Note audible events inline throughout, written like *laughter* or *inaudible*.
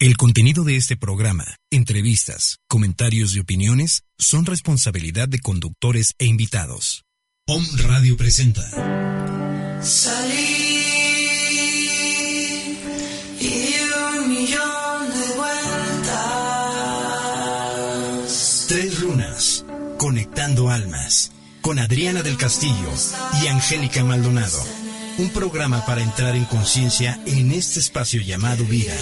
El contenido de este programa, entrevistas, comentarios y opiniones son responsabilidad de conductores e invitados. POM Radio presenta. Salí y un millón de vueltas. Tres lunas, conectando almas, con Adriana del Castillo y Angélica Maldonado. Un programa para entrar en conciencia en este espacio llamado vida,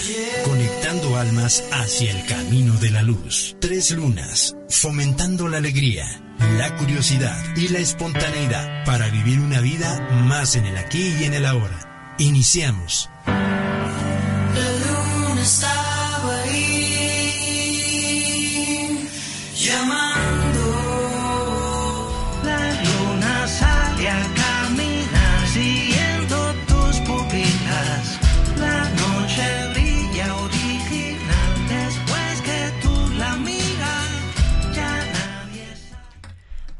conectando almas hacia el camino de la luz. Tres lunas, fomentando la alegría, la curiosidad y la espontaneidad para vivir una vida más en el aquí y en el ahora. Iniciamos.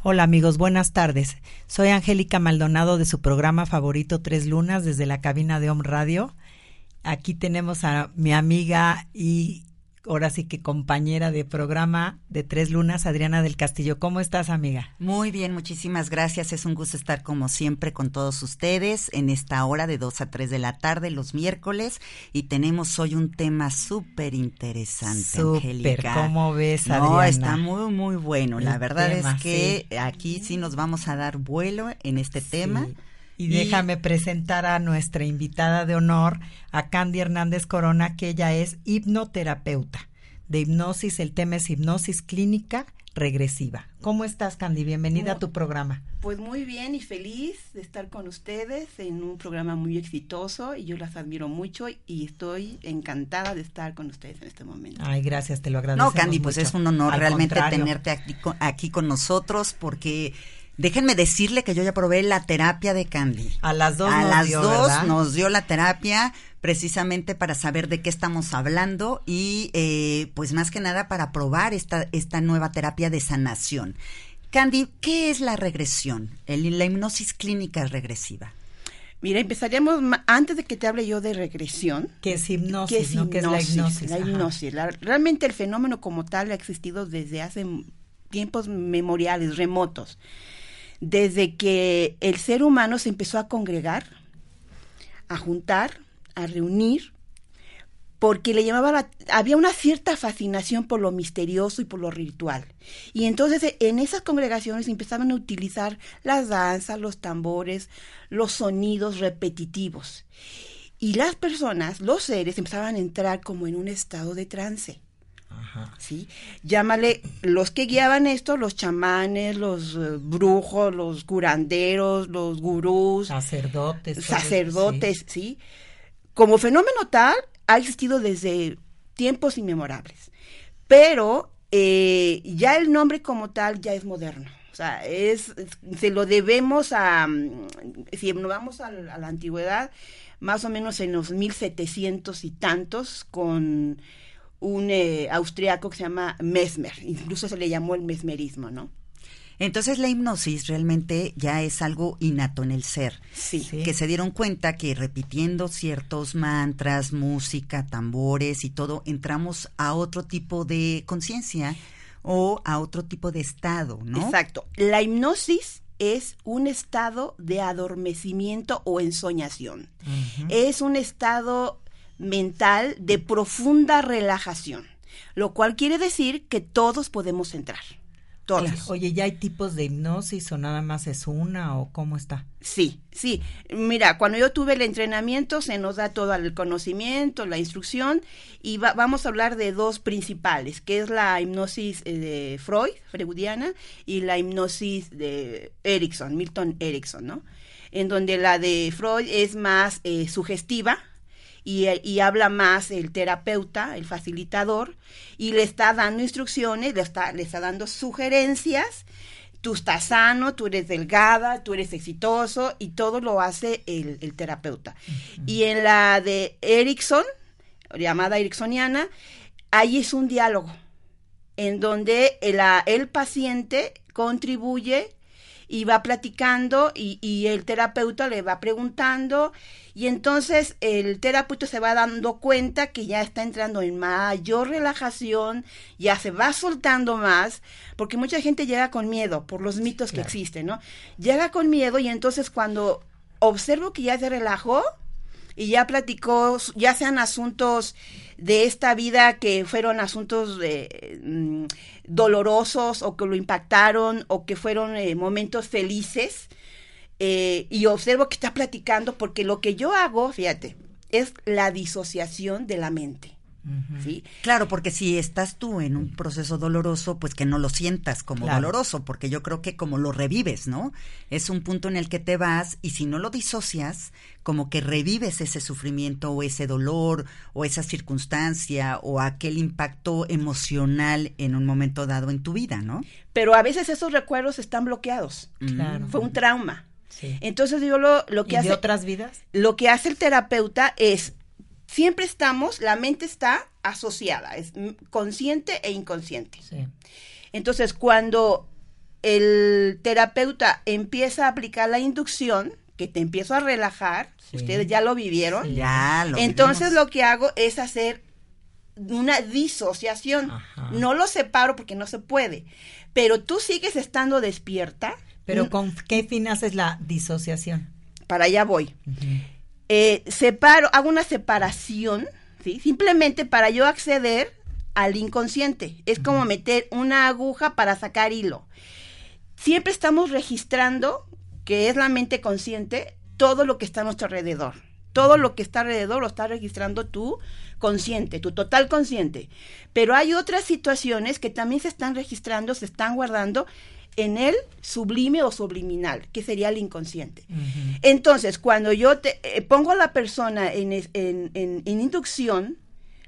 Hola amigos, buenas tardes. Soy Angélica Maldonado de su programa favorito Tres Lunas desde la cabina de Home Radio. Aquí tenemos a mi amiga y ahora sí que compañera de programa de Tres Lunas, Adriana del Castillo. ¿Cómo estás, amiga? Muy bien, muchísimas gracias. Es un gusto estar como siempre con todos ustedes en esta hora de 2 a 3 de la tarde los miércoles y tenemos hoy un tema súper interesante, Angélica. ¿cómo ves, No, Adriana? está muy, muy bueno. La verdad tema, es que aquí sí nos vamos a dar vuelo en este tema. Y déjame presentar a nuestra invitada de honor, a Candy Hernández Corona, que ella es hipnoterapeuta de hipnosis. El tema es hipnosis clínica regresiva. ¿Cómo estás, Candy? Bienvenida a tu programa. Pues muy bien y feliz de estar con ustedes en un programa muy exitoso y yo las admiro mucho y estoy encantada de estar con ustedes en este momento. Ay, gracias, te lo agradezco. No, Candy, pues es un honor realmente tenerte aquí con nosotros porque déjenme decirle que yo ya probé la terapia de Candy. A las dos A nos las dio, dos ¿verdad? nos dio la terapia precisamente para saber de qué estamos hablando y eh, pues más que nada para probar esta, esta nueva terapia de sanación. Candy, ¿qué es la regresión? El- la hipnosis clínica regresiva. Mira, empezaríamos antes de que te hable yo de regresión. Que es hipnosis, ¿Qué es ¿no? Que es la hipnosis. La hipnosis. La- realmente el fenómeno como tal ha existido desde hace tiempos memoriales, remotos. Desde que el ser humano se empezó a congregar, a juntar, a reunir, porque le llamaba la- había una cierta fascinación por lo misterioso y por lo ritual. Y entonces eh, en esas congregaciones empezaban a utilizar las danzas, los tambores, los sonidos repetitivos. Y las personas, los seres, empezaban a entrar como en un estado de trance. Ajá. ¿sí? Llámale, los que guiaban esto, los chamanes, los eh, brujos, los curanderos, los gurús, Sacerdotes. sacerdotes, sí. ¿sí? Como fenómeno tal, ha existido desde tiempos inmemorables. Pero eh, ya el nombre como tal ya es moderno. O sea, es, se lo debemos a, mm, si nos vamos a, la- a la antigüedad, más o menos en los 1700 y tantos, con un eh, austriaco que se llama Mesmer. Incluso se le llamó el mesmerismo, ¿no? Entonces la hipnosis realmente ya es algo innato en el ser. Sí. Sí. que se dieron cuenta que repitiendo ciertos mantras, música, tambores y todo, entramos a otro tipo de conciencia o a otro tipo de estado, ¿no? Exacto. La hipnosis es un estado de adormecimiento o ensoñación. Es un estado mental de profunda relajación, lo cual quiere decir que todos podemos entrar. Todos. Oye, ¿ya hay tipos de hipnosis o nada más es una o cómo está? Sí, sí. Mira, cuando yo tuve el entrenamiento se nos da todo el conocimiento, la instrucción y va- vamos a hablar de dos principales, que es la hipnosis eh, de Freud, freudiana, y la hipnosis de Erickson, Milton Erickson, ¿no? En donde la de Freud es más eh, sugestiva, y, y habla más el terapeuta, el facilitador, y le está dando instrucciones, le está, le está dando sugerencias, tú estás sano, tú eres delgada, tú eres exitoso, y todo lo hace el, el terapeuta. Y en la de Erickson, llamada Ericksoniana, ahí es un diálogo, en donde el, el paciente contribuye y va platicando y, y el terapeuta le va preguntando y entonces el terapeuta se va dando cuenta que ya está entrando en mayor relajación, ya se va soltando más, porque mucha gente llega con miedo por los mitos que existen, ¿no? Llega con miedo y entonces cuando observo que ya se relajó y ya platicó, ya sean asuntos de esta vida que fueron asuntos eh, mm, dolorosos o que lo impactaron o que fueron eh, momentos felices, eh, y observo que está platicando porque lo que yo hago, fíjate, es la disociación de la mente. ¿Sí? Claro, porque si estás tú en un proceso doloroso, pues que no lo sientas como Claro. doloroso, porque yo creo que como lo revives, ¿no? Es un punto en el que te vas y si no lo disocias, como que revives ese sufrimiento o ese dolor o esa circunstancia o aquel impacto emocional en un momento dado en tu vida, ¿no? Pero a veces esos recuerdos están bloqueados. Claro. Fue un trauma. Sí. Entonces yo lo, lo ¿Y que de hace otras vidas? lo que hace el terapeuta es siempre estamos, la mente está asociada, es consciente e inconsciente. Sí. Entonces, cuando el terapeuta empieza a aplicar la inducción, que te empiezo a relajar, Sí. ustedes ya lo vivieron, Sí. Ya lo entonces vivimos. lo que hago es hacer una disociación. Ajá. No lo separo porque no se puede, pero tú sigues estando despierta. Pero Mm, ¿con qué fin haces la disociación? Para allá voy. Eh, separo, hago una separación, ¿sí? Simplemente para yo acceder al inconsciente. Es como meter una aguja para sacar hilo. Siempre estamos registrando, que es la mente consciente, todo lo que está a nuestro alrededor. Todo lo que está alrededor lo está registrando tu consciente, tu total consciente. Pero hay otras situaciones que también se están registrando, se están guardando en el sublime o subliminal, que sería el inconsciente. Entonces, cuando yo te, eh, pongo a la persona en, es- en, en- en inducción,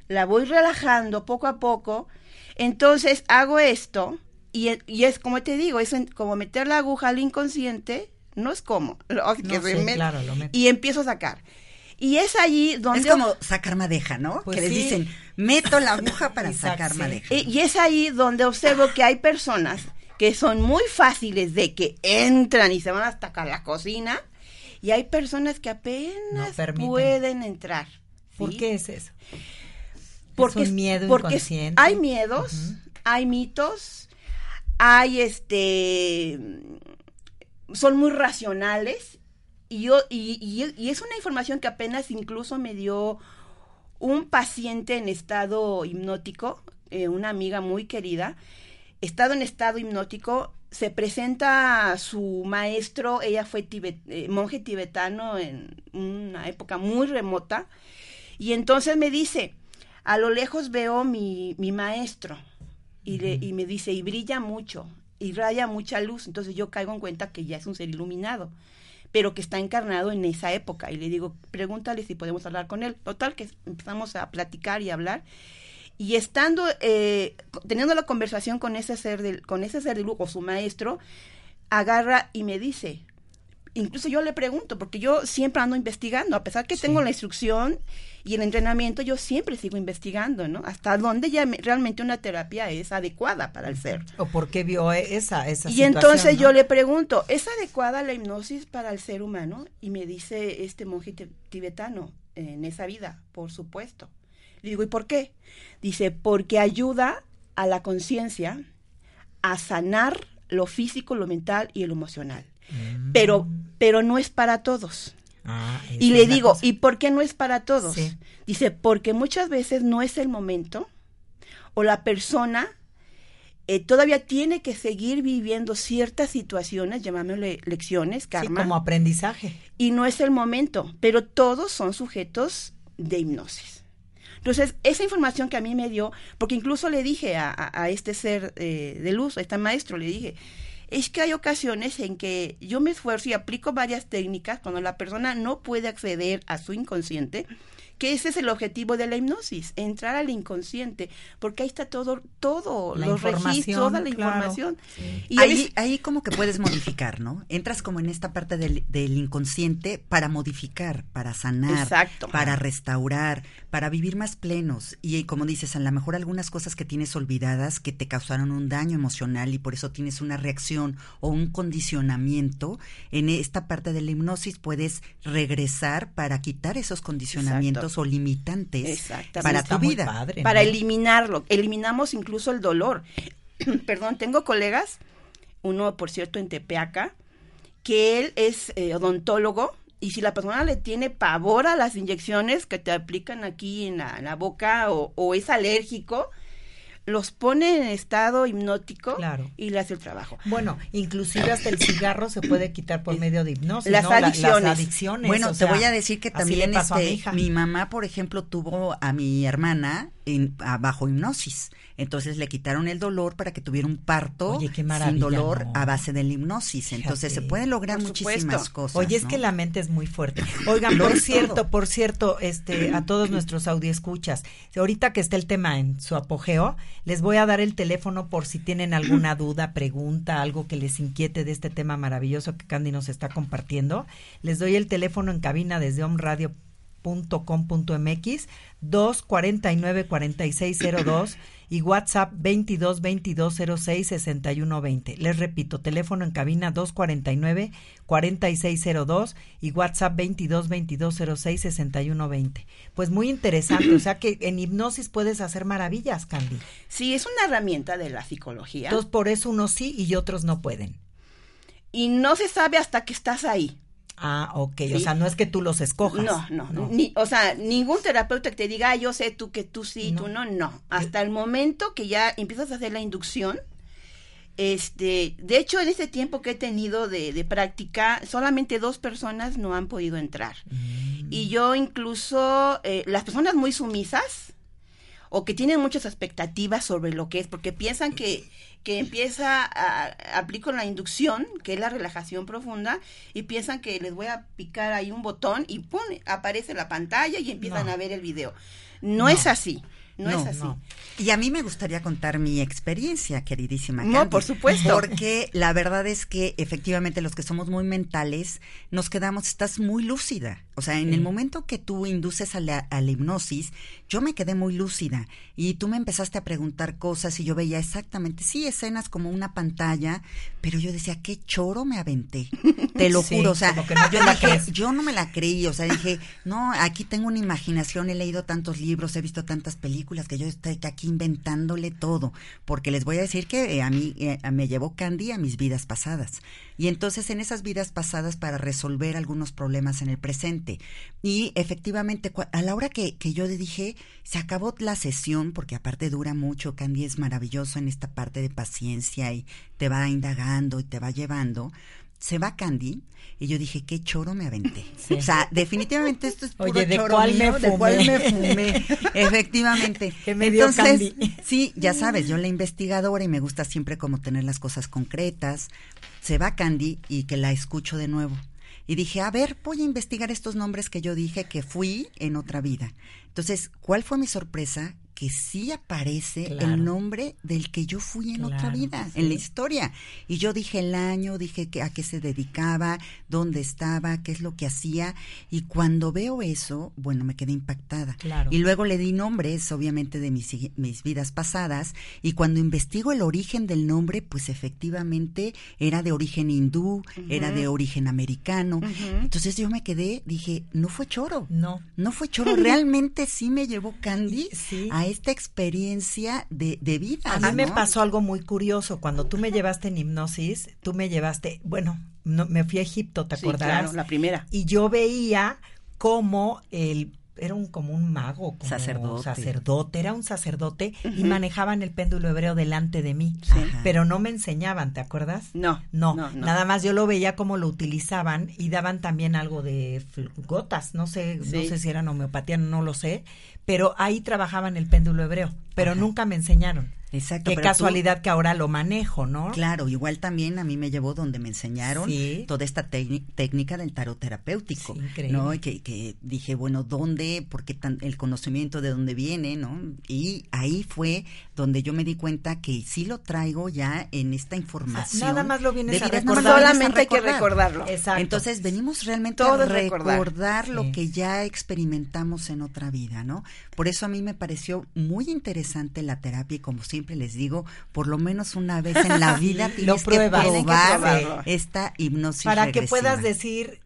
la voy relajando poco a poco, entonces hago esto y, e- y es como te digo, es en- como meter la aguja al inconsciente, no es como, *laughs* lo- que No, se sí, met- claro, lo y empiezo a sacar. Y es allí donde... Es como sacar madeja, ¿no? Pues que les sí. dicen, meto la aguja para Exacto, sacar sí. madeja. Y, y es ahí donde observo que hay personas que son muy fáciles de que entran y se van hasta acá la cocina y hay personas que apenas pueden entrar. ¿Por qué es eso? Porque es un miedo porque inconsciente. hay miedos, hay mitos, hay este son muy racionales y yo y, y- y es una información que apenas incluso me dio un paciente en estado hipnótico, eh, una amiga muy querida, estado en estado hipnótico, se presenta su maestro, ella fue tibet- eh, monje tibetano en una época muy remota, y entonces me dice, a lo lejos veo mi, mi maestro, y, le- y me dice, y brilla mucho, y raya mucha luz, entonces yo caigo en cuenta que ya es un ser iluminado pero que está encarnado en esa época. Y le digo, pregúntale si podemos hablar con él. Total, que empezamos a platicar y hablar. Y estando, eh, teniendo la conversación con ese ser de, con ese ser de luz, o su maestro, agarra y me dice, incluso yo le pregunto, porque yo siempre ando investigando, a pesar que tengo la instrucción y el entrenamiento, yo siempre sigo investigando, ¿no? Hasta dónde ya me- realmente una terapia es adecuada para el ser. ¿O por qué vio esa, esa Y situación, entonces no? yo le pregunto, ¿es adecuada la hipnosis para el ser humano? Y me dice este monje ti- tibetano, en esa vida, por supuesto. Le digo, ¿y por qué? Dice, porque ayuda a la conciencia a sanar lo físico, lo mental y lo emocional. Pero, pero no es para todos. Ah, Y le digo, cosa. ¿y por qué no es para todos? Sí. Dice, porque muchas veces no es el momento o la persona eh, todavía tiene que seguir viviendo ciertas situaciones, llamémosle lecciones, Sí, karma, como aprendizaje. y no es el momento, pero todos son sujetos de hipnosis. Entonces, esa información que a mí me dio, porque incluso le dije a, a- este ser eh, de luz, a este maestro, le dije, es que hay ocasiones en que yo me esfuerzo y aplico varias técnicas cuando la persona no puede acceder a su inconsciente, que ese es el objetivo de la hipnosis, entrar al inconsciente, porque ahí está todo, todo, La los registros, toda la claro. información. Y ahí, ahí como que puedes modificar, ¿no? Entras como en esta parte del, del inconsciente para modificar, para sanar, Exacto. para restaurar, para vivir más plenos. Y como dices, a lo mejor algunas cosas que tienes olvidadas que te causaron un daño emocional y por eso tienes una reacción o un condicionamiento, en esta parte de la hipnosis puedes regresar para quitar esos condicionamientos o limitantes para tu vida. padre, para eliminarlo. Eliminamos incluso el dolor. *clears throat* Perdón, tengo colegas, uno por cierto en Tepeaca, que él es eh, odontólogo y si la persona le tiene pavor a las inyecciones que te aplican aquí en la, en la boca o, o es alérgico, los pone en estado hipnótico Claro. y le hace el trabajo. Bueno, inclusive hasta el cigarro se puede quitar por medio de hipnosis. Las ¿no? La- adicciones. las adicciones. Bueno, o te sea, voy a decir que también mi este, hija. mi mamá, por ejemplo, tuvo a mi hermana en a- bajo hipnosis. Entonces le quitaron el dolor para que tuviera un parto Oye, qué sin dolor ¿no? a base de la hipnosis. Entonces se pueden lograr Por muchísimas supuesto. cosas. Oye, es ¿no? que la mente es muy fuerte. *laughs* Oigan, por cierto, todo. por cierto, este, a todos nuestros audioescuchas, ahorita que está el tema en su apogeo, les voy a dar el teléfono por si tienen alguna duda, pregunta, algo que les inquiete de este tema maravilloso que Candy nos está compartiendo. Les doy el teléfono en cabina desde omradio.com.mx 249 4602 y WhatsApp 22 22 06 61 20. Les repito, teléfono en cabina 249 4602 y WhatsApp 22 22 06 61 20. Pues muy interesante, o sea que en hipnosis puedes hacer maravillas, Candy. Sí, es una herramienta de la psicología Entonces por eso unos sí y otros no pueden. y no se sabe hasta que estás ahí. Ah, ok, o sea, no es que tú los escojas. No, no, Ni, o sea, ningún terapeuta que te diga, "Ah, yo sé tú que tú sí, No. tú no, no. Hasta el momento que ya empiezas a hacer la inducción, este, de hecho, en este tiempo que he tenido de, de práctica, solamente dos personas no han podido entrar. Mm. Y yo incluso, eh, las personas muy sumisas, o que tienen muchas expectativas sobre lo que es, porque piensan que, que empieza a, aplico la inducción, que es la relajación profunda, y piensan que les voy a picar ahí un botón y ¡pum! aparece la pantalla y empiezan No. a ver el video. No, No. es así, no, No, es así. no. Y a mí me gustaría contar mi experiencia, queridísima. No, por supuesto. Porque la verdad es que efectivamente los que somos muy mentales nos quedamos, estás muy lúcida. O sea, en el momento que tú induces a la, a la hipnosis, yo me quedé muy lúcida y tú me empezaste a preguntar cosas y yo veía exactamente, sí, escenas como una pantalla, pero yo decía, qué choro me aventé. Te lo *laughs* Sí, juro, o sea, no dije, yo no me la creí, o sea, dije, no, aquí tengo una imaginación, he leído tantos libros, he visto tantas películas que yo estoy aquí inventándole todo, porque les voy a decir que eh, a mí eh, me llevó Candy a mis vidas pasadas. Y entonces en esas vidas pasadas para resolver algunos problemas en el presente. Y efectivamente, a la hora que, que yo dije, se acabó la sesión, porque aparte dura mucho, Candy es maravilloso en esta parte de paciencia y te va indagando y te va llevando se va Candy y yo dije, qué choro me aventé. *laughs* O sea, definitivamente esto es puro Oye, ¿de choro cuál me mío, ¿de cuál fumé? me fumé? *laughs* Efectivamente. Que me dio Entonces, Candy. sí, ya sabes, yo la investigadora y me gusta siempre como tener las cosas concretas. Se va Candy y que la escucho de nuevo. Y dije, a ver, voy a investigar estos nombres que yo dije que fui en otra vida. Entonces, ¿cuál fue mi sorpresa? Que sí aparece Claro. el nombre del que yo fui en otra vida, sí. en la historia. Y yo dije el año, dije que, a qué se dedicaba, dónde estaba, qué es lo que hacía. Y cuando veo eso, bueno, me quedé impactada. Claro. Y luego le di nombres, obviamente, de mis, mis vidas pasadas. Y cuando investigo el origen del nombre, pues efectivamente era de origen hindú, era de origen americano. Entonces yo me quedé, dije, no fue choro. No. No fue choro, realmente *laughs* sí me llevó Candy Sí. a esta experiencia de, de vida. A mí me pasó algo muy curioso. Cuando tú me llevaste en hipnosis, tú me llevaste, bueno, no, me fui a Egipto, ¿te Sí, acordarás? claro, la primera. Y yo veía cómo el era un como un mago, como Sacerdote. sacerdote, era un sacerdote y manejaban el péndulo hebreo delante de mí, pero no me enseñaban, ¿te acuerdas? No, No, no, no. nada más yo lo veía como lo utilizaban y daban también algo de gotas, no sé, no sé si eran homeopatía, no lo sé, pero ahí trabajaban el péndulo hebreo, pero nunca me enseñaron. Exacto. Qué tú- casualidad que ahora lo manejo, ¿no? Claro, igual también a mí me llevó donde me enseñaron Sí. toda esta técnica del tarot terapéutico, Sí, increíble. ¿no? Y que, que dije, bueno, ¿dónde? Porque tan, el conocimiento de dónde viene, ¿no? Y ahí fue donde yo me di cuenta que sí lo traigo ya en esta información. Nada más lo vienes de a recordar. a Solamente hay que recordar. recordarlo. Exacto. Entonces venimos realmente Todo a recordar. recordar, lo Sí. que ya experimentamos en otra vida, ¿no? Por eso a mí me pareció muy interesante la terapia y como siempre les digo, por lo menos una vez en la *laughs* vida tienes pruebas. Tienen que probar esta hipnosis para que puedas decir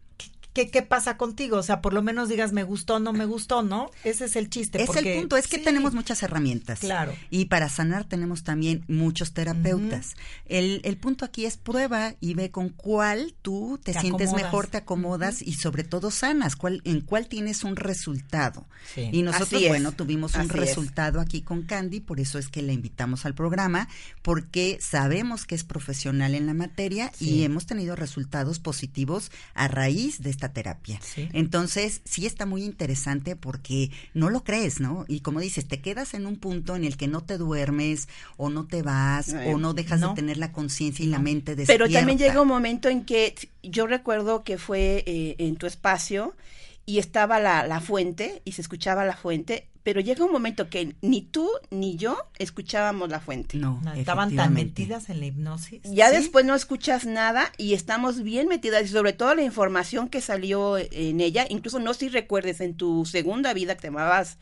qué, qué, pasa contigo, o sea, por lo menos digas me gustó, no me gustó, ¿no? Ese es el chiste. Es porque- el punto, es que sí, tenemos muchas herramientas. Claro. Y para sanar tenemos también muchos terapeutas. el, el punto aquí es prueba y ve con cuál tú te, Te sientes acomodas. mejor, te acomodas y sobre todo sanas, cuál, en cuál tienes un resultado. Sí. Y nosotros, Así es. bueno, tuvimos un Así es. resultado aquí con Candy, por eso es que la invitamos al programa, porque sabemos que es profesional en la materia Sí. y hemos tenido resultados positivos a raíz de esta terapia. Sí. Entonces, sí está muy interesante porque no lo crees, ¿no? Y como dices, te quedas en un punto en el que no te duermes o no te vas Eh, o no dejas no. de tener la conciencia y la mente despierta. Pero también llega un momento en que yo recuerdo que fue eh, en tu espacio y estaba la, la fuente y se escuchaba la fuente, pero llega un momento que ni tú ni yo escuchábamos la fuente. No, No, estaban tan metidas en la hipnosis. Ya Sí. después no escuchas nada y estamos bien metidas y sobre todo la información que salió en ella, incluso no si recuerdes en tu segunda vida que te llamabas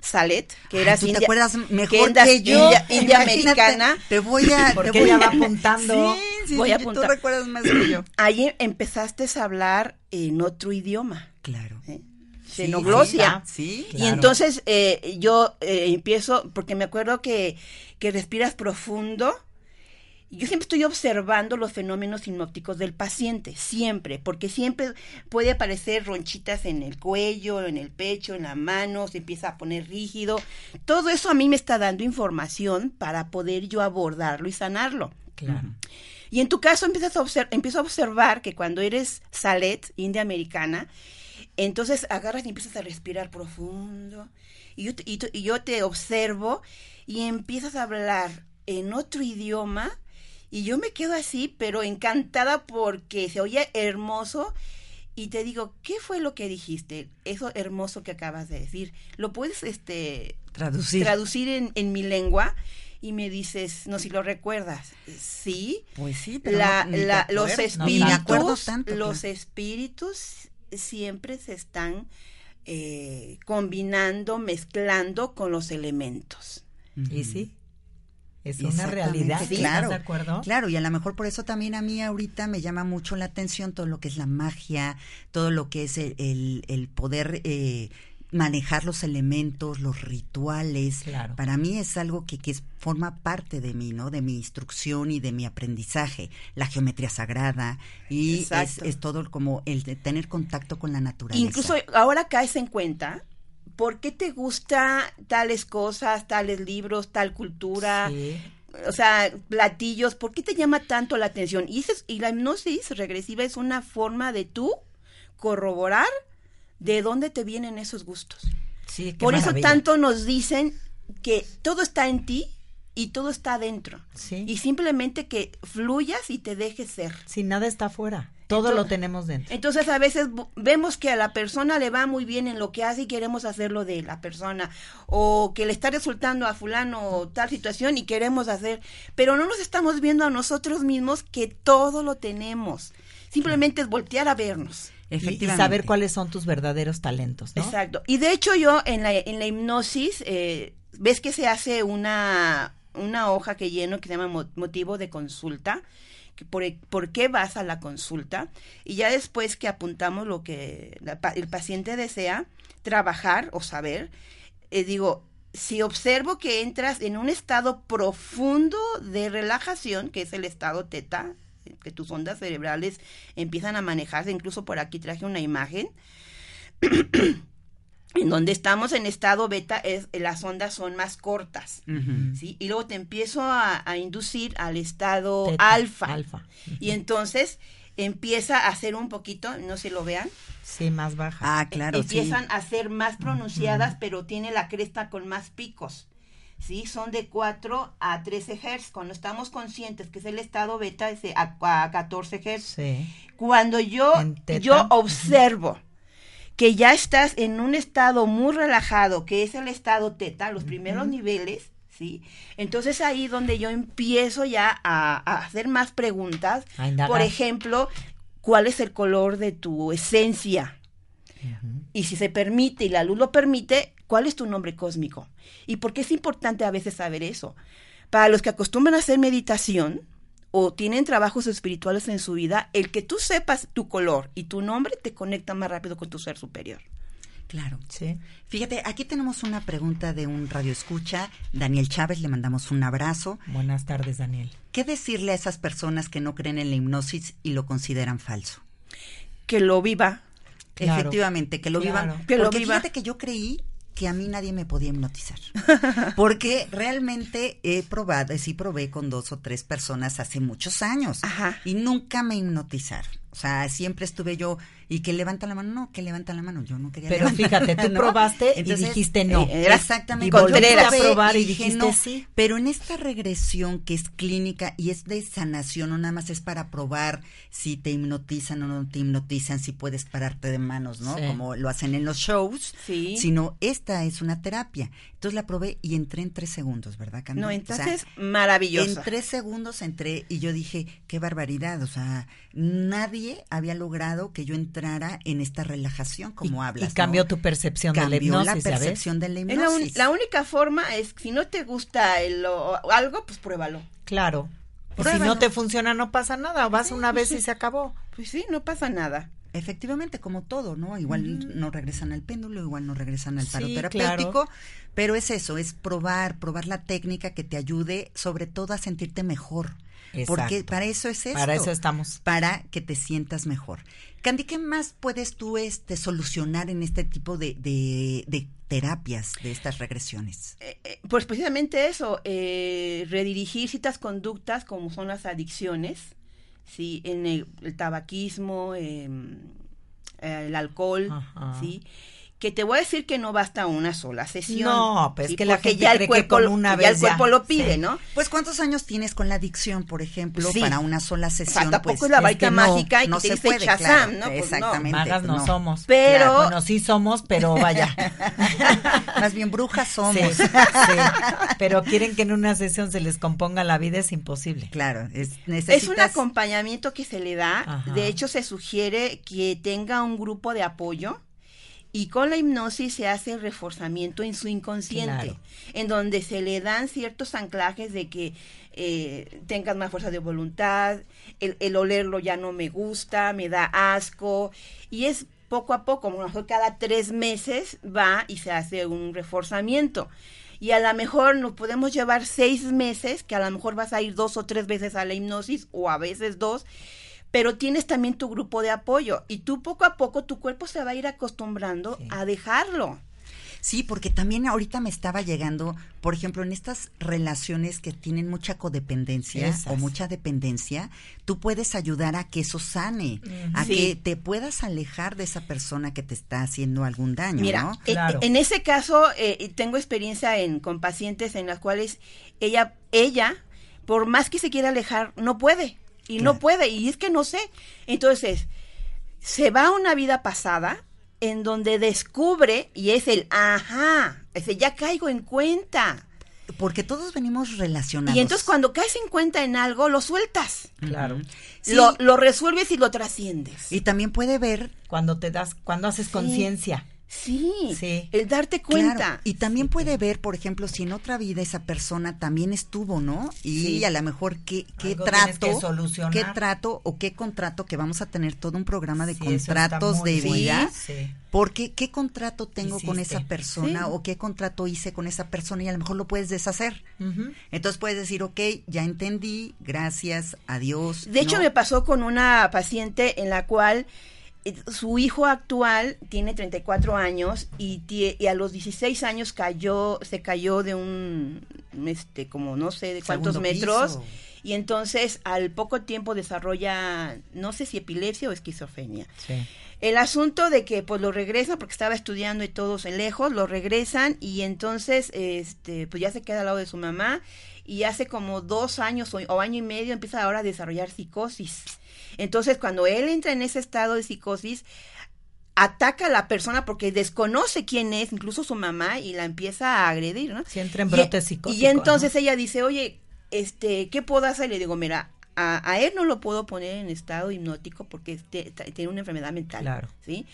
Salet, que eras tú te india- acuerdas mejor que, que, yo. india, india americana. Te voy a. Porque te voy ella a- va apuntando. Sí, sí, Voy sí, a Tú recuerdas más que yo. Ahí empezaste a hablar en otro idioma. Claro. ¿eh? Sí, Xenoglosia. Sí. Y Claro. entonces eh, yo eh, empiezo, porque me acuerdo que, que respiras profundo. Yo siempre estoy observando los fenómenos hipnóticos del paciente, siempre, porque siempre puede aparecer ronchitas en el cuello, en el pecho, en la mano, se empieza a poner rígido. Todo eso a mí me está dando información para poder yo abordarlo y sanarlo. Claro. Y en tu caso empiezas a obser- empiezo a observar que cuando eres Salet, india americana, entonces agarras y empiezas a respirar profundo. Y yo, te, y y yo te observo y empiezas a hablar en otro idioma. Y yo me quedo así, pero encantada porque se oye hermoso. Y te digo, ¿qué fue lo que dijiste? Eso hermoso que acabas de decir. ¿Lo puedes este, Traducir. traducir en, en mi lengua? Y me dices, no, si lo recuerdas. Sí, Pues sí, pero la, no- la- los. No, espíritus, tanto. los claro. espíritus siempre se están eh, combinando, mezclando con los elementos. Y sí, es una Exactamente, realidad. ¿sí? claro. ¿Estás de acuerdo? Claro, y a lo mejor por eso también a mí ahorita me llama mucho la atención todo lo que es la magia, todo lo que es el, el- el poder eh, manejar los elementos, los rituales. Claro. Para mí es algo que, que es- forma parte de mí, ¿no? De mi instrucción y de mi aprendizaje. La geometría sagrada y es, es todo como el de tener contacto con la naturaleza. Incluso ahora caes en cuenta por qué te gusta tales cosas, tales libros, tal cultura. Sí. o sea, platillos, ¿por qué te llama tanto la atención? Y, y la hipnosis regresiva es una forma de tú corroborar de dónde te vienen esos gustos. Sí, Por eso tanto nos dicen que todo está en ti y todo está adentro. Sí. Y simplemente que fluyas y te dejes ser. Si nada está afuera, todo Entonces- lo tenemos dentro. Entonces a veces vemos que a la persona le va muy bien en lo que hace y queremos hacerlo de la persona o que le está resultando a fulano tal situación y queremos hacer, pero no nos estamos viendo a nosotros mismos que todo lo tenemos. Simplemente es voltear a vernos. Y- saber cuáles son tus verdaderos talentos, ¿no? Exacto. Y de hecho yo en la, en la hipnosis, eh, ves que se hace una, una hoja que lleno que se llama mo- motivo de consulta, por, por qué vas a la consulta, y ya después que apuntamos lo que la el paciente desea trabajar o saber, eh, digo, si observo que entras en un estado profundo de relajación, que es el estado teta, que tus ondas cerebrales empiezan a manejarse, incluso por aquí traje una imagen, *clears throat* en donde estamos en estado beta, es, las ondas son más cortas. ¿sí? Y luego te empiezo a, a inducir al estado Teta, alfa. alfa. Y entonces empieza a hacer un poquito, no sé si lo vean, Sí, más baja. Ah, claro, sí. empiezan a ser más pronunciadas, pero tiene la cresta con más picos. ¿Sí? Son de 4 a 13 Hz. Cuando estamos conscientes que es el estado beta, es de a, a 14 Hz. Sí. Cuando yo, yo observo que ya estás en un estado muy relajado, que es el estado teta, los primeros niveles, ¿sí? Entonces ahí donde yo empiezo ya a, a hacer más preguntas. Por ejemplo, ¿cuál es el color de tu esencia? Y si se permite y la luz lo permite, ¿cuál es tu nombre cósmico? ¿Y por qué es importante a veces saber eso? Para los que acostumbran a hacer meditación o tienen trabajos espirituales en su vida, el que tú sepas tu color y tu nombre te conecta más rápido con tu ser superior. Claro. Sí. Fíjate, aquí tenemos una pregunta de un radio escucha, Daniel Chávez, le mandamos un abrazo. Buenas tardes, Daniel. ¿Qué decirle a esas personas que no creen en la hipnosis y lo consideran falso? Que lo viva. Claro. Efectivamente, que lo Claro. vivan. Que lo viva. fíjate que yo creí que a mí nadie me podía hipnotizar. *laughs* Porque realmente he probado, sí probé con dos o tres personas hace muchos años. Ajá. Y nunca me hipnotizaron. O sea, siempre estuve yo, y que levanta la mano, no, que levanta la mano, yo no quería Pero levantar, fíjate, tú ¿no? probaste y dijiste no. eh, era- Exactamente. y volviste a probar y dije dijiste no, sí. Pero en esta regresión que es clínica y es de sanación, no nada más es para probar si te hipnotizan o no te hipnotizan, si puedes pararte de manos, ¿no? Sí. Como lo hacen en los shows. Sí. Sino esta es una terapia. Entonces la probé y entré en tres segundos, ¿verdad, Camila? No, O sea, entonces, maravilloso. en tres segundos entré y yo dije, qué barbaridad, o sea, nadie había logrado que yo entrara en esta relajación como y, hablas. y cambió ¿no? tu percepción Cambió de la hipnosis, la percepción de la Es la, un- hipnosis. la única forma es, si no te gusta el, o- algo, pues pruébalo. Claro. Y si no te funciona, no pasa nada. Vas una vez y se acabó. Pues sí, no pasa nada. Efectivamente, como todo, ¿no? Igual no regresan al péndulo, igual no regresan al paro Sí, terapéutico, pero es eso, es probar, probar la técnica que te ayude sobre todo a sentirte mejor. Porque para eso es esto. Para eso estamos. Para que te sientas mejor. Candy, ¿qué más puedes tú este, solucionar en este tipo de, de, de terapias, de estas regresiones? Eh, eh, pues precisamente eso, eh, redirigir ciertas conductas como son las adicciones, sí, en el, el tabaquismo, em, eh, el alcohol, Ajá. sí, que te voy a decir que no basta una sola sesión. No, pues sí, es que la porque gente ya cree el que cuerpo, con lo- una ya el vez ya. cuerpo lo pide, Sí. ¿no? Pues ¿cuántos años tienes con la adicción, por ejemplo, Sí. para una sola O sea, sesión? tampoco pues, es la es varita que no, mágica y no que te se dice puede, Shazam, claro, ¿no? Pues no. exactamente. Magas no, no. somos. Pero- Bueno, sí somos, pero vaya. *laughs* Más bien brujas somos. Sí, sí. Pero quieren que en una sesión se les componga la vida, es imposible. Claro, es, Es necesitas... un acompañamiento que se le da. Ajá. De hecho, se sugiere que tenga un grupo de apoyo. Y con la hipnosis se hace el reforzamiento en su inconsciente, Claro. en donde se le dan ciertos anclajes de que eh, tengas más fuerza de voluntad, el, el olerlo ya no me gusta, me da asco, y es poco a poco, a lo mejor cada tres meses va y se hace un reforzamiento. Y a lo mejor nos podemos llevar seis meses, que a lo mejor vas a ir dos o tres veces a la hipnosis, o a veces dos, pero tienes también tu grupo de apoyo y tú poco a poco tu cuerpo se va a ir acostumbrando Sí. a dejarlo. Sí, porque también ahorita me estaba llegando, por ejemplo, en estas relaciones que tienen mucha codependencia Esas. o mucha dependencia, tú puedes ayudar a que eso sane, a Sí. que te puedas alejar de esa persona que te está haciendo algún daño, Mira, ¿no? e- Claro. en ese caso eh, tengo experiencia en, con pacientes en las cuales ella, ella, por más que se quiera alejar, no puede. Y no puede, y es que no sé. Entonces, se va a una vida pasada en donde descubre, y es el, ajá, ese ya caigo en cuenta. Porque todos venimos relacionados. Y entonces cuando caes en cuenta en algo, lo sueltas. Claro. Sí. Lo, lo resuelves y lo trasciendes. Y también puede ver Cuando te das, cuando haces conciencia. Sí, Sí. el darte cuenta. Claro, y también puede ver, por ejemplo, si en otra vida esa persona también estuvo, ¿no? Y Sí. a lo mejor qué, qué Algo trato, que qué trato o qué contrato, que vamos a tener todo un programa de Sí, contratos de vida. Sí. Porque qué contrato tengo con esa persona o qué contrato hice con esa persona y a lo mejor lo puedes deshacer. Entonces puedes decir, ok, ya entendí, gracias, adiós. De hecho, me pasó con una paciente en la cual su hijo actual tiene 34 años y, tie- y a los 16 años cayó, se cayó de un, este, como no sé de cuántos Segundo metros. piso. Y entonces al poco tiempo desarrolla, no sé si epilepsia o esquizofrenia. Sí. El asunto de que pues lo regresan porque estaba estudiando y todos lejos, lo regresan y entonces este pues ya se queda al lado de su mamá y hace como dos años o, o año y medio empieza ahora a desarrollar psicosis. Entonces cuando él entra en ese estado de psicosis, ataca a la persona porque desconoce quién es, incluso su mamá, y la empieza a agredir, ¿no? Sí, entra en Y- brote psicótico, Y entonces ¿no? ella dice, oye, este, ¿qué puedo hacer? Le digo, mira, a, a él no lo puedo poner en estado hipnótico porque este- tiene una enfermedad mental, Claro. ¿sí?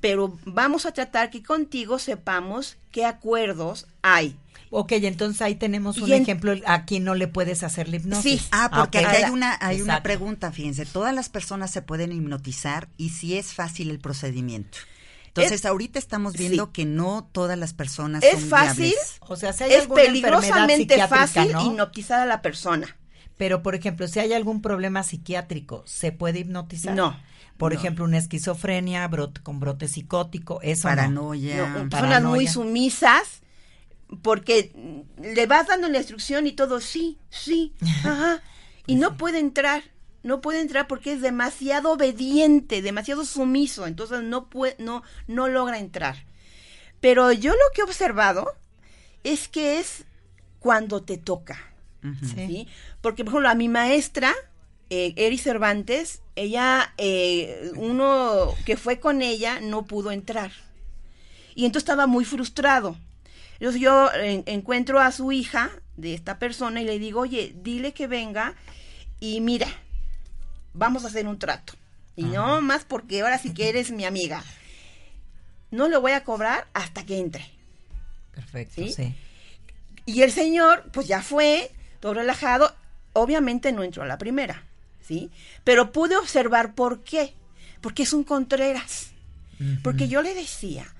Pero vamos a tratar que contigo sepamos qué acuerdos hay. Ok, entonces ahí tenemos un en- ejemplo. Aquí no le puedes hacer la hipnosis. Sí. Ah, porque ok. aquí hay una, hay una pregunta, fíjense, todas las personas se pueden hipnotizar y si es fácil el procedimiento. Entonces, Es- ahorita estamos viendo sí. que no todas las personas Es son fácil, viables. O sea, si hay es alguna enfermedad peligrosamente fácil ¿no? hipnotizar a la persona. Pero, por ejemplo, si hay algún problema psiquiátrico, ¿se puede hipnotizar? No, Por no. ejemplo, una esquizofrenia con brote psicótico, eso no. Paranoia. No, personas paranoia. muy sumisas porque le vas dando la instrucción y todo, sí, sí, *laughs* ajá, y no puede entrar, no puede entrar porque es demasiado obediente, demasiado sumiso, entonces no puede, no, no logra entrar. Pero yo lo que he observado es que es cuando te toca. ¿sí? Porque, por ejemplo, a mi maestra, eh, Eri Cervantes, ella, eh, uno que fue con ella no pudo entrar. Y entonces estaba muy frustrado. Entonces yo encuentro a su hija de esta persona y le digo, oye, dile que venga y mira, vamos a hacer un trato. Y no más porque ahora sí que eres mi amiga. No le voy a cobrar hasta que entre. Perfecto, ¿Sí? sí. Y el señor, pues ya fue, todo relajado. Obviamente no entró a la primera, ¿sí? Pero pude observar por qué. Porque es un Contreras. Porque yo le decía,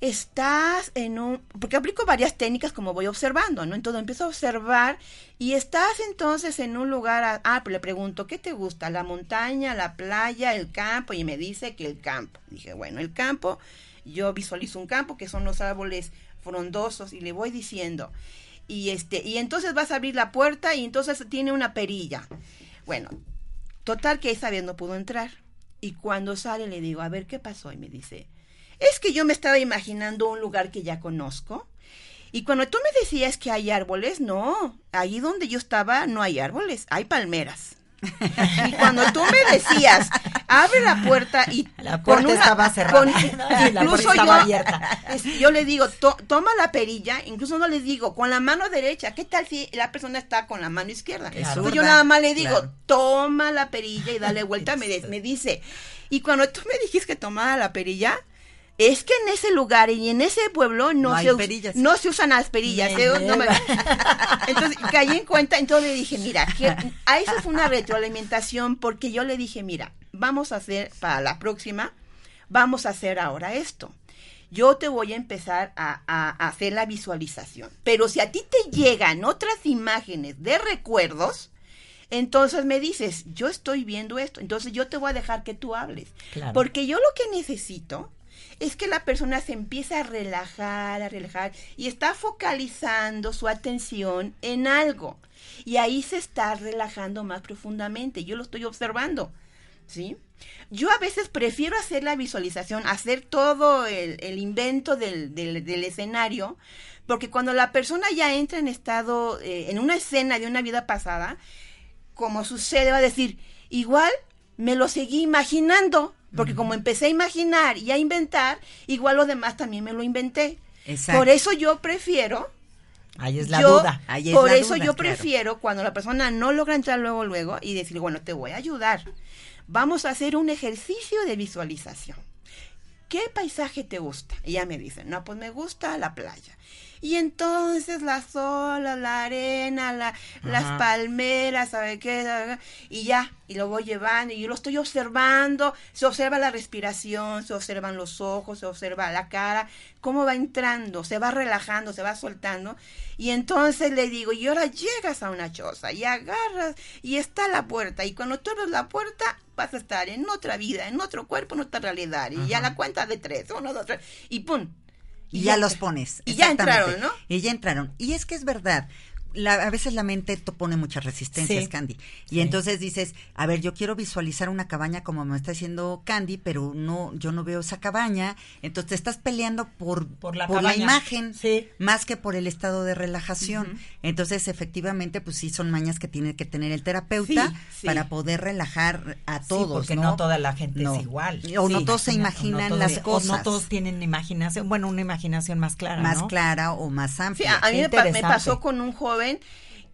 estás en un... Porque aplico varias técnicas como voy observando, ¿no? Entonces empiezo a observar y estás entonces en un lugar... a- ah, pues le pregunto, ¿qué te gusta? ¿La montaña, la playa, el campo? Y me dice que el campo. Dije, bueno, el campo, yo visualizo un campo que son los árboles frondosos y le voy diciendo... Y este, y entonces vas a abrir la puerta y entonces tiene una perilla. Bueno, total que esa vez no pudo entrar. Y cuando sale le digo, a ver qué pasó. Y me dice, es que yo me estaba imaginando un lugar que ya conozco. Y cuando tú me decías que hay árboles, no, ahí donde yo estaba no hay árboles, hay palmeras. Y cuando tú me decías, abre la puerta y La puerta estaba cerrada. con- *laughs* Y la incluso puerta estaba yo, abierta. yo le digo, "To- toma la perilla, incluso no les digo, con la mano derecha, ¿qué tal si la persona está con la mano izquierda? Es Entonces yo nada más le digo, claro. toma la perilla y dale *laughs* vuelta, me, de- me dice. Y cuando tú me dijiste que tomara la perilla, es que en ese lugar y en ese pueblo no, se, perillas. no se usan las perillas. Me ¿eh? No me- *laughs* entonces caí en cuenta, entonces le dije, mira, que a eso fue una retroalimentación porque yo le dije, mira, vamos a hacer para la próxima, vamos a hacer ahora esto. Yo te voy a empezar a, a- a hacer la visualización. Pero si a ti te llegan otras imágenes de recuerdos, entonces me dices, yo estoy viendo esto, entonces yo te voy a dejar que tú hables. Claro. Porque yo lo que necesito es que la persona se empiece a relajar, a relajar y está focalizando su atención en algo. Y ahí se está relajando más profundamente. Yo lo estoy observando. ¿Sí? Yo a veces prefiero hacer la visualización, hacer todo el, invento del escenario, porque cuando la persona ya entra en estado, eh, en una escena de una vida pasada, como sucede, va a decir, igual me lo seguí imaginando, porque como empecé a imaginar y a inventar, igual lo demás también me lo inventé. Exacto. Por eso yo prefiero Ahí es la yo- duda. Ahí es por la eso duda, yo claro. prefiero cuando la persona no logra entrar luego, luego y decir, bueno, te voy a ayudar. Vamos a hacer un ejercicio de visualización. ¿Qué paisaje te gusta? Y ya me dicen, no, pues me gusta la playa. Y entonces las olas, la arena, la- las palmeras, ¿sabe qué? Y ya, y lo voy llevando, y yo lo estoy observando, se observa la respiración, se observan los ojos, se observa la cara, cómo va entrando, se va relajando, se va soltando. Y entonces le digo, y ahora llegas a una choza y agarras, y está la puerta, y cuando tú abres la puerta, vas a estar en otra vida, en otro cuerpo, en otra realidad, y ya la cuenta de tres, uno, dos, tres, y pum. Y ya los pones. Y ya entraron, ¿no? Y ya entraron. Y es que es verdad. La- a veces la mente te pone muchas resistencias, Sí. Candy. Y Sí. entonces dices, a ver, yo quiero visualizar una cabaña como me está diciendo Candy, pero no, yo no veo esa cabaña. Entonces te estás peleando por, Por la cabaña. imagen, Sí. más que por el estado de relajación. Entonces, efectivamente, pues sí, son mañas que tiene que tener el terapeuta Sí, sí. para poder relajar a Sí, todos. porque no, toda la gente No. es igual. O no todos se O no imaginan las o cosas. no todos tienen imaginación, bueno, una imaginación más clara, más ¿no? clara o más amplia. a, a mí me, pa- me interesante. pasó con un joven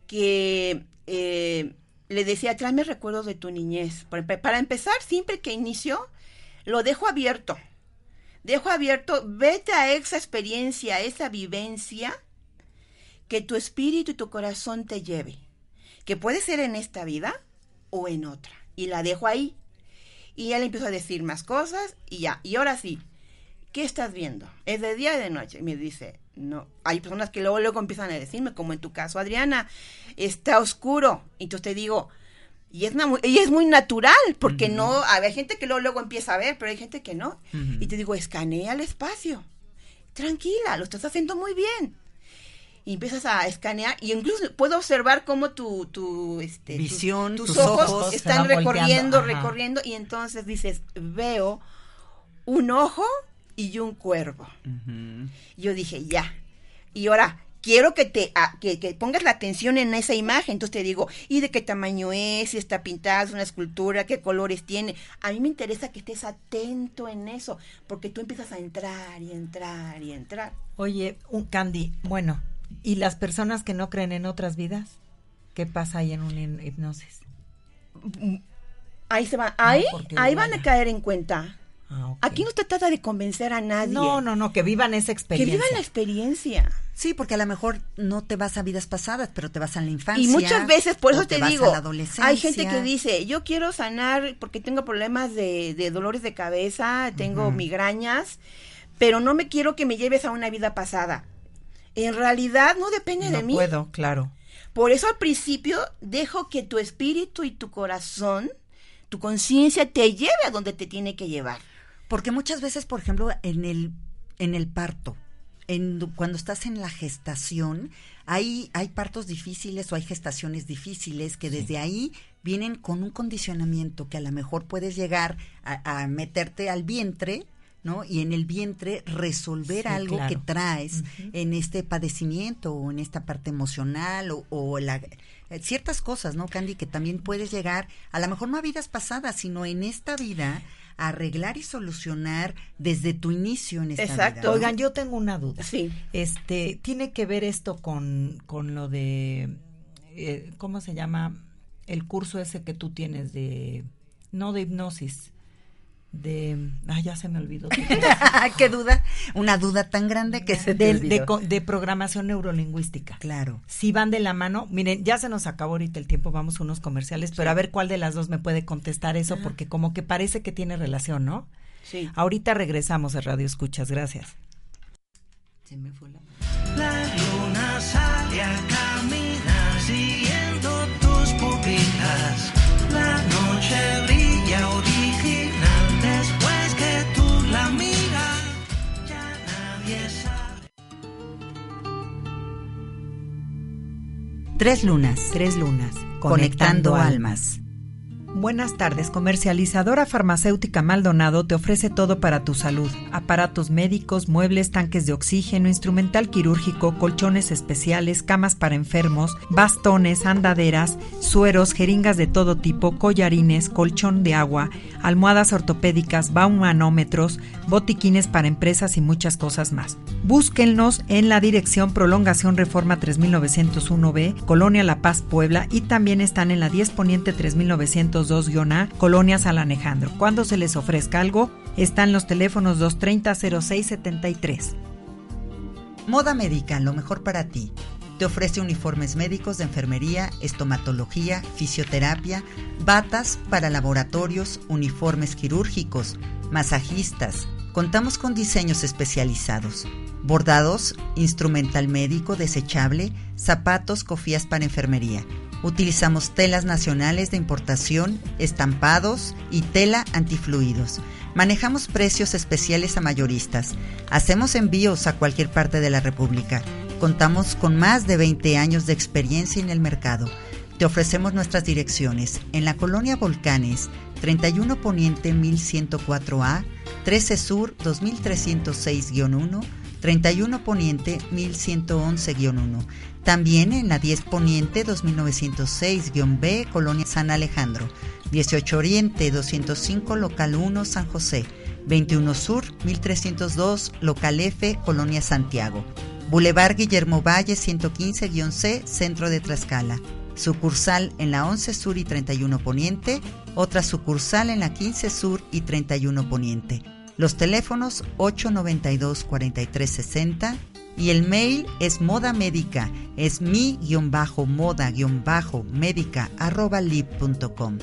que eh, le decía, tráeme recuerdos de tu niñez. Para, empe- para empezar, siempre que inicio, lo dejo abierto. Dejo abierto, vete a esa experiencia, a esa vivencia, que tu espíritu y tu corazón te lleve. Que puede ser en esta vida o en otra. Y la dejo ahí. Y él empezó a decir más cosas y ya. Y ahora sí, ¿qué estás viendo? ¿Es de día y de noche? Y me dice, no. Hay personas que luego, luego empiezan a decirme, como en tu caso, Adriana, está oscuro. Y entonces te digo, y es, una y es muy natural, porque no, hay gente que luego, luego empieza a ver, pero hay gente que no. Y te digo, escanea el espacio. Tranquila, lo estás haciendo muy bien. Y empiezas a escanear, y incluso puedo observar cómo tu, tu este, Visión, tus, tus ojos, están recorriendo, recorriendo, y entonces dices, veo un ojo y un cuervo. Yo dije, ya. Y ahora, quiero que te a- que, que pongas la atención en esa imagen. Entonces te digo, ¿y de qué tamaño es? Si está pintada, es una escultura, qué colores tiene. A mí me interesa que estés atento en eso, porque tú empiezas a entrar y entrar y entrar. Oye, un Candy, bueno, ¿y las personas que no creen en otras vidas? ¿Qué pasa ahí en una hipnosis? Ahí se van, ahí, ahí van a caer en cuenta. Ah. Aquí no se trata de convencer a nadie. No, no, no, que vivan esa Que experiencia. vivan la experiencia. Sí, porque a lo mejor no te vas a vidas pasadas, pero te vas a la infancia. Y muchas veces, por eso te, vas a digo, hay gente que dice, yo quiero sanar porque tengo problemas de, de dolores de cabeza, tengo migrañas, pero no me quiero que me lleves a una vida pasada. En realidad no depende No de mí. puedo, claro. Por eso al principio dejo que tu espíritu y tu corazón, tu conciencia te lleve a donde te tiene que llevar. Porque muchas veces, por ejemplo, en el, en el parto, en, cuando estás en la gestación, hay, hay partos difíciles o hay gestaciones difíciles que desde ahí vienen con un condicionamiento que a lo mejor puedes llegar a, a meterte al vientre, ¿no? Y en el vientre resolver Sí, algo claro. que traes en este padecimiento o en esta parte emocional o, o la, eh, ciertas cosas, ¿no, Candy? Que también puedes llegar, a lo mejor no a vidas pasadas, sino en esta vida, arreglar y solucionar desde tu inicio en esta Exacto. vida. ¿no? Oigan, yo tengo una duda. Sí. Este, tiene que ver esto con, con lo de, eh, ¿cómo se llama? El curso ese que tú tienes de, no de hipnosis, de, ah, ya se me olvidó. *laughs* ¿Qué duda? Una duda tan grande que se te de, olvidó. de programación neurolingüística. Claro. Si van de la mano, miren, ya se nos acabó ahorita el tiempo, vamos a unos comerciales, pero a ver cuál de las dos me puede contestar eso, porque como que parece que tiene relación, ¿no? Sí. Ahorita regresamos a Radio Escuchas, gracias. Se me fue la... La luna sale a Tres lunas. Tres lunas. Conectando almas. Buenas tardes. Comercializadora farmacéutica Maldonado te ofrece todo para tu salud. Aparatos médicos, muebles, tanques de oxígeno, instrumental quirúrgico, colchones especiales, camas para enfermos, bastones, andaderas, sueros, jeringas de todo tipo, collarines, colchón de agua, almohadas ortopédicas, baumanómetros, botiquines para empresas y muchas cosas más. Búsquennos en la dirección Prolongación Reforma 3901B, Colonia La Paz, Puebla, y también están en la 10 Poniente 3902-A, Colonia San Alejandro. Cuando se les ofrezca algo, están los teléfonos 230-0673. Moda Médica, lo mejor para ti. Te ofrece uniformes médicos de enfermería, estomatología, fisioterapia, batas para laboratorios, uniformes quirúrgicos, masajistas. Contamos con diseños especializados. Bordados, instrumental médico desechable, zapatos, cofías para enfermería. Utilizamos telas nacionales de importación, estampados y tela antifluidos. Manejamos precios especiales a mayoristas. Hacemos envíos a cualquier parte de la República. Contamos con más de 20 años de experiencia en el mercado. Te ofrecemos nuestras direcciones en la colonia Volcanes, 31 Poniente 1104A, 13 Sur 2306-1, 31 Poniente 1111-1. También en la 10 Poniente 2906-B, Colonia San Alejandro. 18 Oriente 205, Local 1, San José. 21 Sur 1302, Local F, Colonia Santiago. Boulevard Guillermo Valle 115-C, Centro de Tlaxcala. Sucursal en la 11 Sur y 31 Poniente. Otra sucursal en la 15 Sur y 31 Poniente. Los teléfonos 892-4360 y el mail es moda médica, es mi-moda-médica arroba lib.com.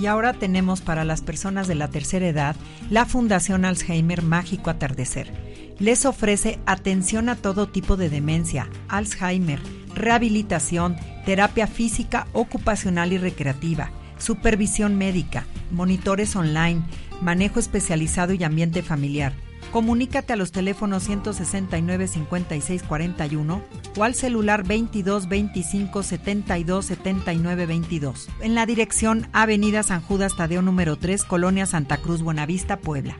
Y ahora tenemos para las personas de la tercera edad la Fundación Alzheimer Mágico Atardecer. Les ofrece atención a todo tipo de demencia, Alzheimer, rehabilitación, terapia física, ocupacional y recreativa, supervisión médica, monitores online, manejo especializado y ambiente familiar. Comunícate a los teléfonos 169 56 41 o al celular 22 25 72 79 22 en la dirección Avenida San Judas Tadeo número 3, Colonia Santa Cruz, Buenavista, Puebla.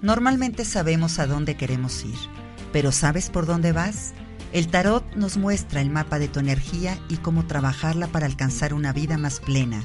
Normalmente sabemos a dónde queremos ir, pero ¿sabes por dónde vas? El tarot nos muestra el mapa de tu energía y cómo trabajarla para alcanzar una vida más plena.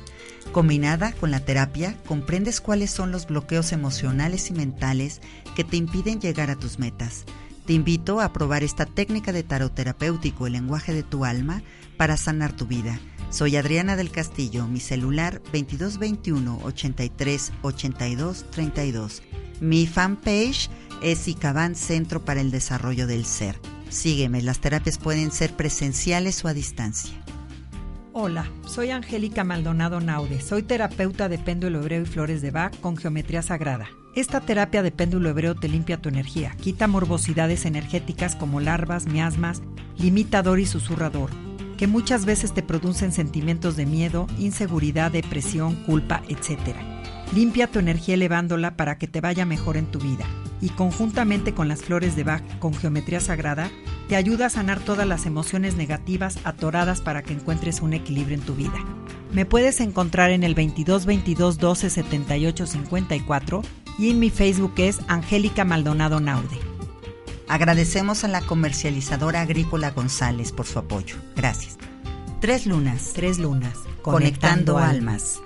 Combinada con la terapia, comprendes cuáles son los bloqueos emocionales y mentales que te impiden llegar a tus metas. Te invito a probar esta técnica de tarot terapéutico, el lenguaje de tu alma, para sanar tu vida. Soy Adriana del Castillo, mi celular 2221 83 82 32. Mi fanpage es ICABAN Centro para el Desarrollo del Ser. Sígueme, las terapias pueden ser presenciales o a distancia. Hola, soy Angélica Maldonado Naude, soy terapeuta de péndulo hebreo y flores de Bach con geometría sagrada. Esta terapia de péndulo hebreo te limpia tu energía, quita morbosidades energéticas como larvas, miasmas, limitador y susurrador, que muchas veces te producen sentimientos de miedo, inseguridad, depresión, culpa, etc. Limpia tu energía elevándola para que te vaya mejor en tu vida y conjuntamente con las flores de Bach con geometría sagrada, te ayuda a sanar todas las emociones negativas atoradas para que encuentres un equilibrio en tu vida. Me puedes encontrar en el 22 22 12 78 54 y en mi Facebook es Angélica Maldonado Naude. Agradecemos a la comercializadora agrícola González por su apoyo. Gracias. Tres lunas. Tres lunas. Conectando, almas.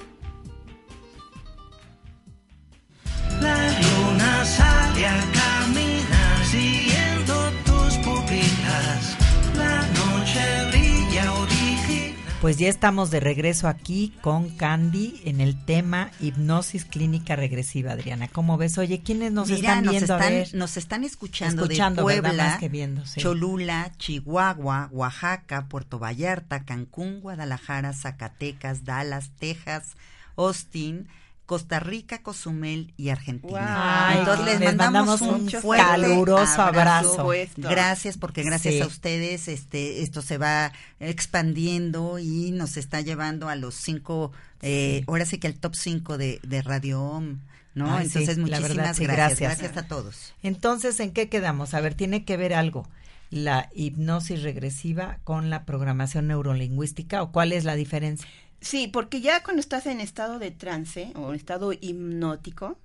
Luna sale a caminar siguiendo tus pupilas. La noche brilla original. Pues ya estamos de regreso aquí con Candy en el tema hipnosis clínica regresiva, Adriana. ¿Cómo ves? Oye, ¿quiénes nos Mira, están nos viendo? A están, ver. nos están escuchando, Escuchando, de. Puebla, Más que viendo, sí. Cholula, Chihuahua, Oaxaca, Puerto Vallarta, Cancún, Guadalajara, Zacatecas, Dallas, Texas, Austin, Costa Rica, Cozumel y Argentina. Ay, Entonces les, les mandamos, mandamos un un fuerte caluroso abrazo. Gracias, porque gracias Sí. a ustedes este esto se va expandiendo y nos está llevando a los cinco, eh, ahora sí que al top cinco de, de Radio OM, ¿no? Entonces, muchísimas verdad, sí, gracias. gracias. Gracias a todos. Entonces, ¿en qué quedamos? A ver, tiene que ver algo la hipnosis regresiva con la programación neurolingüística o cuál es la diferencia? Sí, porque ya cuando estás en estado de trance o en estado hipnótico,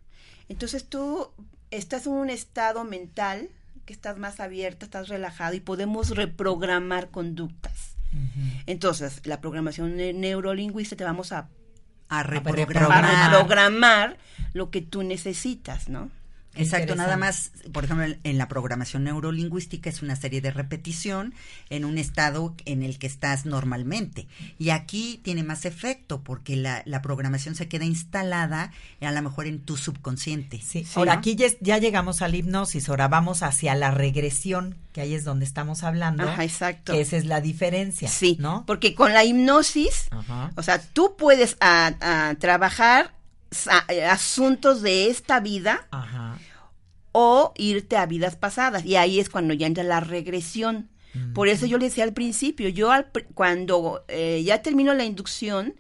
entonces tú estás en un estado mental que estás más abierta, estás relajado y podemos reprogramar conductas. Entonces, la programación ne- neurolingüística te vamos a, A a reprogramar. reprogramar lo que tú necesitas, ¿no? Exacto, nada más, por ejemplo, en- en la programación neurolingüística es una serie de repetición en un estado en el que estás normalmente. Y aquí tiene más efecto porque la, la programación se queda instalada eh, a lo mejor en tu subconsciente. Sí. Sí, Ahora ¿no? aquí ya, ya llegamos a la hipnosis, ahora vamos hacia la regresión, que ahí es donde estamos hablando. Ajá, exacto. Que esa es la diferencia, Sí, ¿no? porque con la hipnosis, Ajá. o sea, tú puedes a- a trabajar asuntos de esta vida Ajá. o irte a vidas pasadas. Y ahí es cuando ya entra la regresión. Por eso yo le decía al principio, yo al cuando eh, ya termino la inducción,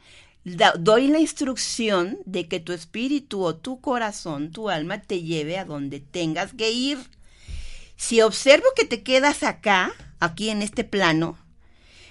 da- doy la instrucción de que tu espíritu o tu corazón, tu alma, te lleve a donde tengas que ir. Si observo que te quedas acá, aquí en este plano,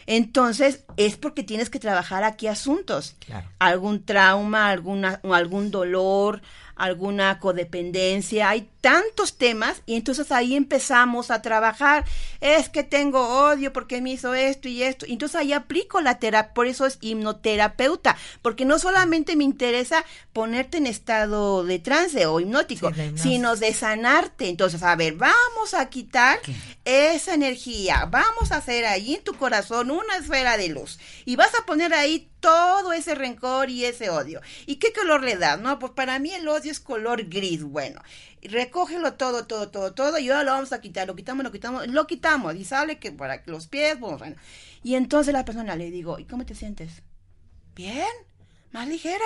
entonces es porque tienes que trabajar aquí asuntos. Claro. Algún trauma, alguna, algún dolor, alguna codependencia, hay tantos temas y entonces ahí empezamos a trabajar. Es que tengo odio porque me hizo esto y esto. Y entonces ahí aplico la terapia, por eso es hipnoterapeuta, porque no solamente me interesa ponerte en estado de trance o hipnótico, Sí, sino de sanarte. Entonces, a ver, vamos a quitar esa energía, vamos a hacer ahí en tu corazón una esfera de luz y vas a poner ahí todo ese rencor y ese odio. ¿Y qué color le das? No, pues para mí el odio es color gris. Bueno, recógelo todo, todo, todo, todo y ahora lo vamos a quitar, lo quitamos, lo quitamos, lo quitamos y sale que para que los pies, pues, bueno. Y entonces la persona le digo, ¿y cómo te sientes? Bien, más ligera.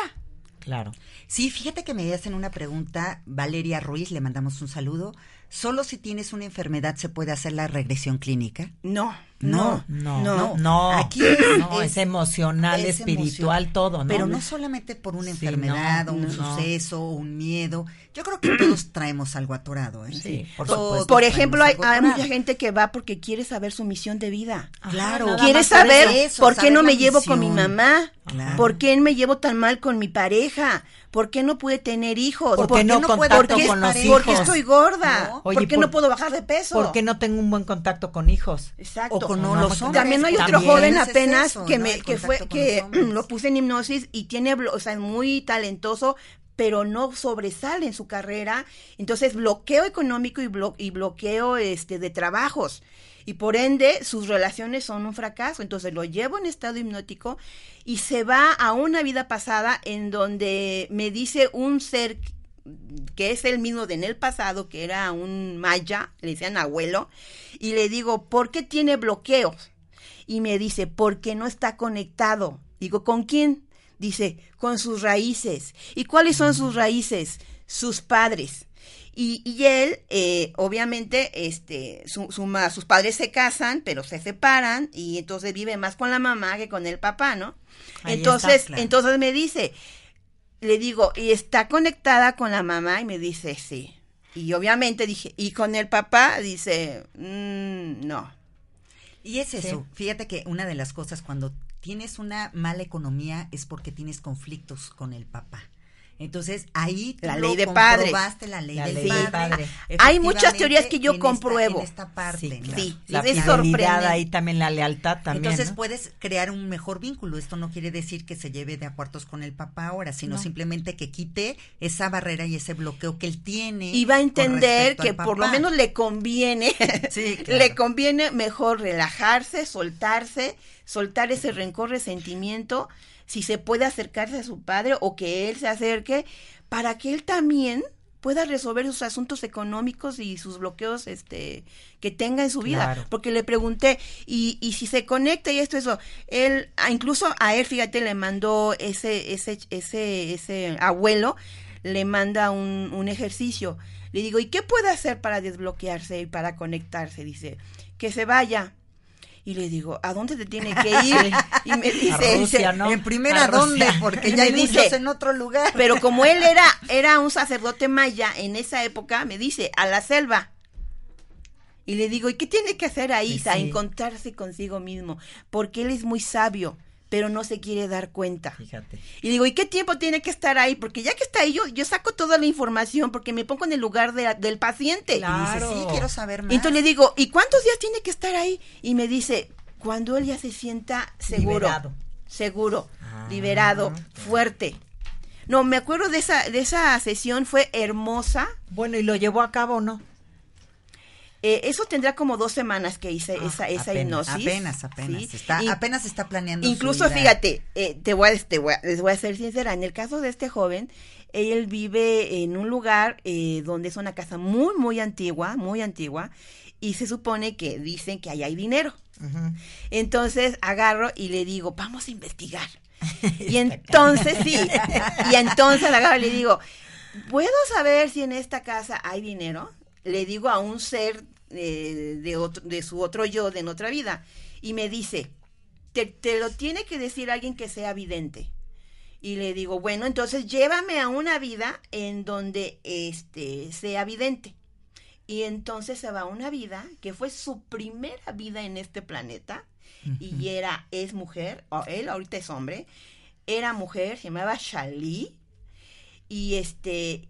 Claro. Sí, fíjate que me hacen una pregunta, Valeria Ruiz, le mandamos un saludo. ¿Solo si tienes una enfermedad se puede hacer la regresión clínica? No, No, no, No, no. no, Aquí no, es, emocional, es espiritual, emoción. todo, ¿no? Pero no solamente por una Sí, enfermedad no, o un no. suceso o un miedo. Yo creo que todos traemos algo atorado, ¿eh? Sí, por supuesto. Por ejemplo, hay, mucha gente que va porque quiere saber su misión de vida. Ajá, Claro. Quiere por saber eso, por qué no me llevo con mi mamá, Claro. por qué me llevo tan mal con mi pareja, por qué no pude tener hijos, ¿Por por qué no puede contacto con los hijos? estoy gorda, No. Oye, por qué por- no puedo bajar de peso. ¿Por qué no tengo un buen contacto con hijos? Exacto. O con No, no, no, los hombres. También hay otro También. joven es apenas eso, que ¿no? me que fue que *clears throat* lo puse en hipnosis y tiene blo- o sea, es muy talentoso pero no sobresale en su carrera, entonces bloqueo económico y, blo- y bloqueo este de trabajos. Y por ende sus relaciones son un fracaso, entonces lo llevo en estado hipnótico y se va a una vida pasada en donde me dice un ser que es el mismo de en el pasado, que era un maya, le decían abuelo, y le digo, ¿por qué tiene bloqueos? Y me dice, porque no está conectado. Digo, ¿con quién? Dice, con sus raíces. ¿Y cuáles son sus raíces? Sus padres. Y, y él, eh, obviamente, este, su, su sus padres se casan, pero se separan, y entonces vive más con la mamá que con el papá, ¿no? Ahí entonces, claro. entonces me dice, le digo, ¿y está conectada con la mamá? Y me dice, sí. Y obviamente dije, ¿y con el papá? Dice, "Mm, no. Y es eso, fíjate que una de las cosas cuando tienes una mala economía es porque tienes conflictos con el papá. Entonces ahí tú La ley de padre. comprobaste, la ley La del ley padre. padre. Hay muchas teorías que yo en esta- compruebo. en esta parte, Sí, ¿no? claro. Sí, la es sorprendente. ahí también, la lealtad también. Entonces ¿no? puedes crear un mejor vínculo. Esto no quiere decir que se lleve de acuerdos con el papá ahora, sino No. simplemente que quite esa barrera y ese bloqueo que él tiene. Y va a entender que por lo menos le conviene, *laughs* Sí, claro. le conviene mejor relajarse, soltarse, soltar ese rencor, resentimiento, si se puede acercarse a su padre o que él se acerque, para que él también pueda resolver sus asuntos económicos y sus bloqueos este que tenga en su vida. Claro. porque le pregunté y, y si se conecta y esto eso él ah, incluso a él fíjate le mandó ese ese ese ese abuelo le manda un, un ejercicio. Le digo y qué puede hacer para desbloquearse y para conectarse dice que se vaya y le digo a dónde te tiene que *laughs* ir y me dice Rusia, dice, ¿no? En primera, ¿dónde? Porque *laughs* ya hay dice- muchos en otro lugar. pero como él era, era un sacerdote maya en esa época, me dice, a la selva. Y le digo, ¿y qué tiene que hacer ahí? Sí, A encontrarse consigo mismo. Porque él es muy sabio, pero no se quiere dar cuenta. Fíjate. Y digo, ¿y qué tiempo tiene que estar ahí? Porque ya que está ahí, yo, yo saco toda la información porque me pongo en el lugar de- del paciente. Claro. Y dice, sí, quiero saber más. Y entonces le digo, ¿y cuántos días tiene que estar ahí? Y me dice, cuando él ya se sienta seguro. Liberado. Seguro, Ah, liberado, fuerte. No, me acuerdo de esa, de esa sesión, fue hermosa. Bueno, ¿y lo llevó a cabo o no? Eh, eso tendrá como dos semanas que hice Ah, esa, esa apenas, hipnosis. Apenas, apenas. ¿sí? Está, Y- apenas está planeando. Incluso, fíjate, eh, te voy a, te voy a- les voy a ser sincera, en el caso de este joven, él vive en un lugar eh, donde es una casa muy, muy antigua, muy antigua, y se supone que dicen que ahí hay dinero. Entonces agarro y le digo, vamos a investigar. *laughs* Y entonces sí, y entonces agarro y le digo, ¿puedo saber si en esta casa hay dinero? Le digo a un ser eh, de, otro, de su otro yo, de en otra vida. Y me dice, te, te lo tiene que decir alguien que sea vidente. Y le digo, bueno, entonces llévame a una vida en donde este sea vidente. Y entonces se va a una vida que fue su primera vida en este planeta y era, es mujer, o él ahorita es hombre, era mujer, se llamaba Shali y este,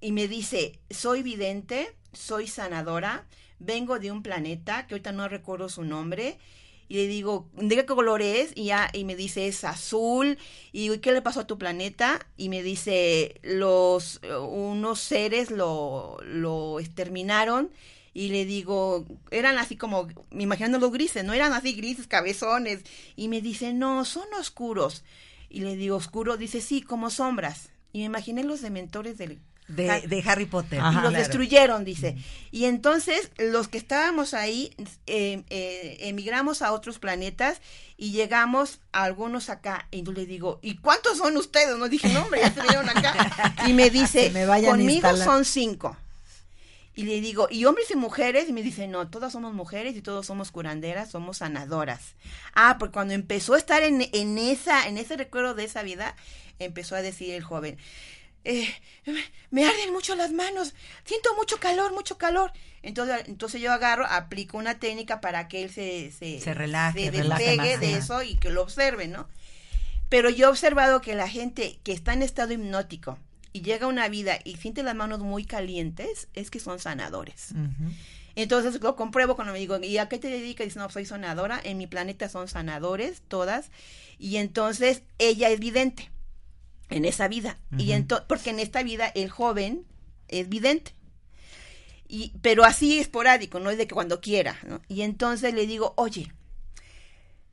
y me dice, soy vidente, soy sanadora, vengo de un planeta que ahorita no recuerdo su nombre. Y le digo, ¿de qué color es? Y, ya, y me dice, es azul. Y digo, ¿y qué le pasó a tu planeta? Y me dice, los, eh, unos seres lo, lo exterminaron. Y le digo, eran así como, me imaginando los grises, no eran así grises, cabezones. Y me dice, no, son oscuros. Y le digo, oscuro, dice, sí, como sombras. Y me imaginé los dementores del De, de Harry Potter. y los Claro. destruyeron, dice. Y entonces los que estábamos ahí eh, eh, emigramos a otros planetas y llegamos a algunos acá. Y yo le digo, ¿y cuántos son ustedes? No dije, no, hombre, ya se vinieron acá. *laughs* Y me dice, me vayan conmigo instalar". son cinco. Y le digo, ¿y hombres y mujeres? Y me dice, no, todas somos mujeres y todos somos curanderas, somos sanadoras. Ah, porque cuando empezó a estar en, en esa, en ese recuerdo de esa vida, empezó a decir el joven, eh, me arden mucho las manos, siento mucho calor, mucho calor. Entonces, entonces yo agarro, aplico una técnica para que él se, se, Se relaje, se despegue de eso y que lo observe, ¿no? Pero yo he observado que la gente que está en estado hipnótico y llega a una vida y siente las manos muy calientes, es que son sanadores. Entonces lo compruebo cuando me digo, ¿y a qué te dedicas? Dice, no, soy sanadora. En mi planeta son sanadores, todas. Y entonces ella es vidente en esa vida. Y ento- porque en esta vida el joven es vidente. Y, pero así esporádico, no es de que cuando quiera. ¿no? Y entonces le digo, oye,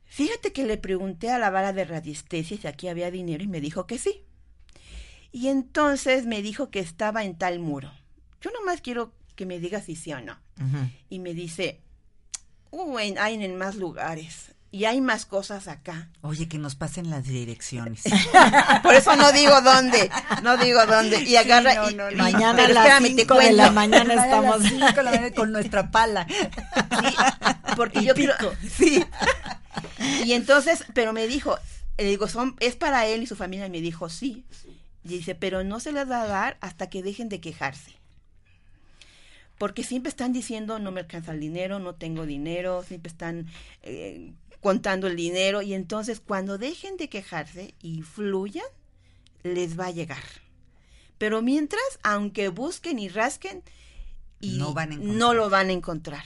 fíjate que le pregunté a la vara de radiestesia si aquí había dinero y me dijo que sí. Y entonces me dijo que estaba en tal muro. Yo nomás quiero que me digas si sí o no. Y me dice, "Uh, en- hay en más lugares y hay más cosas acá. Oye, que nos pasen las direcciones. *laughs* Por eso no digo dónde, no digo dónde. Y agarra no, y, no, no. y- Mañana pero a las espérame, te 5 de la mañana estamos. la mañana con *laughs* nuestra pala. Sí, porque Y yo pico. *laughs* sí. Y entonces, pero me dijo, le digo, son, es para él y su familia. Y me dijo, sí. Y dice, pero no se les va a dar hasta que dejen de quejarse. Porque siempre están diciendo, no me alcanza el dinero, no tengo dinero, siempre están eh, contando el dinero. Y entonces, cuando dejen de quejarse y fluyan, les va a llegar. Pero mientras, aunque busquen y rasquen, y No van a no lo van a encontrar.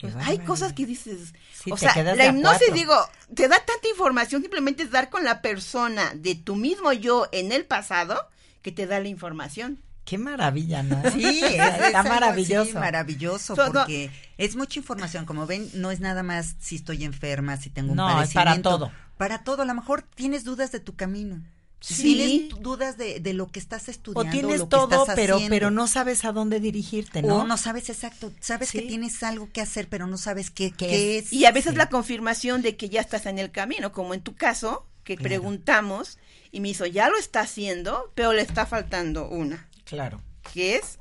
Pues, hay cosas que dices, Sí, o sea, la hipnosis, digo, te da tanta información, simplemente es dar con la persona de tu mismo yo en el pasado que te da la información. Qué maravilla, ¿no? Sí, *laughs* es, está maravilloso. así, maravilloso, So, no- porque es mucha información. Como ven, no es nada más si estoy enferma, si tengo un No, es para padecimiento. todo. Para todo. A lo mejor tienes dudas de tu camino. Sí. Tienes dudas de, de lo que estás O estudiando. tienes lo que todo, estás pero, haciendo. pero no sabes a dónde dirigirte, O ¿no? no sabes exacto. Sabes que Sí. tienes algo que hacer, pero no sabes qué, ¿Qué qué es? es. Y a veces Sí. la confirmación de que ya estás en el camino, como en tu caso, que Claro. preguntamos y me hizo, ya lo está haciendo, pero le está faltando una, Claro. que es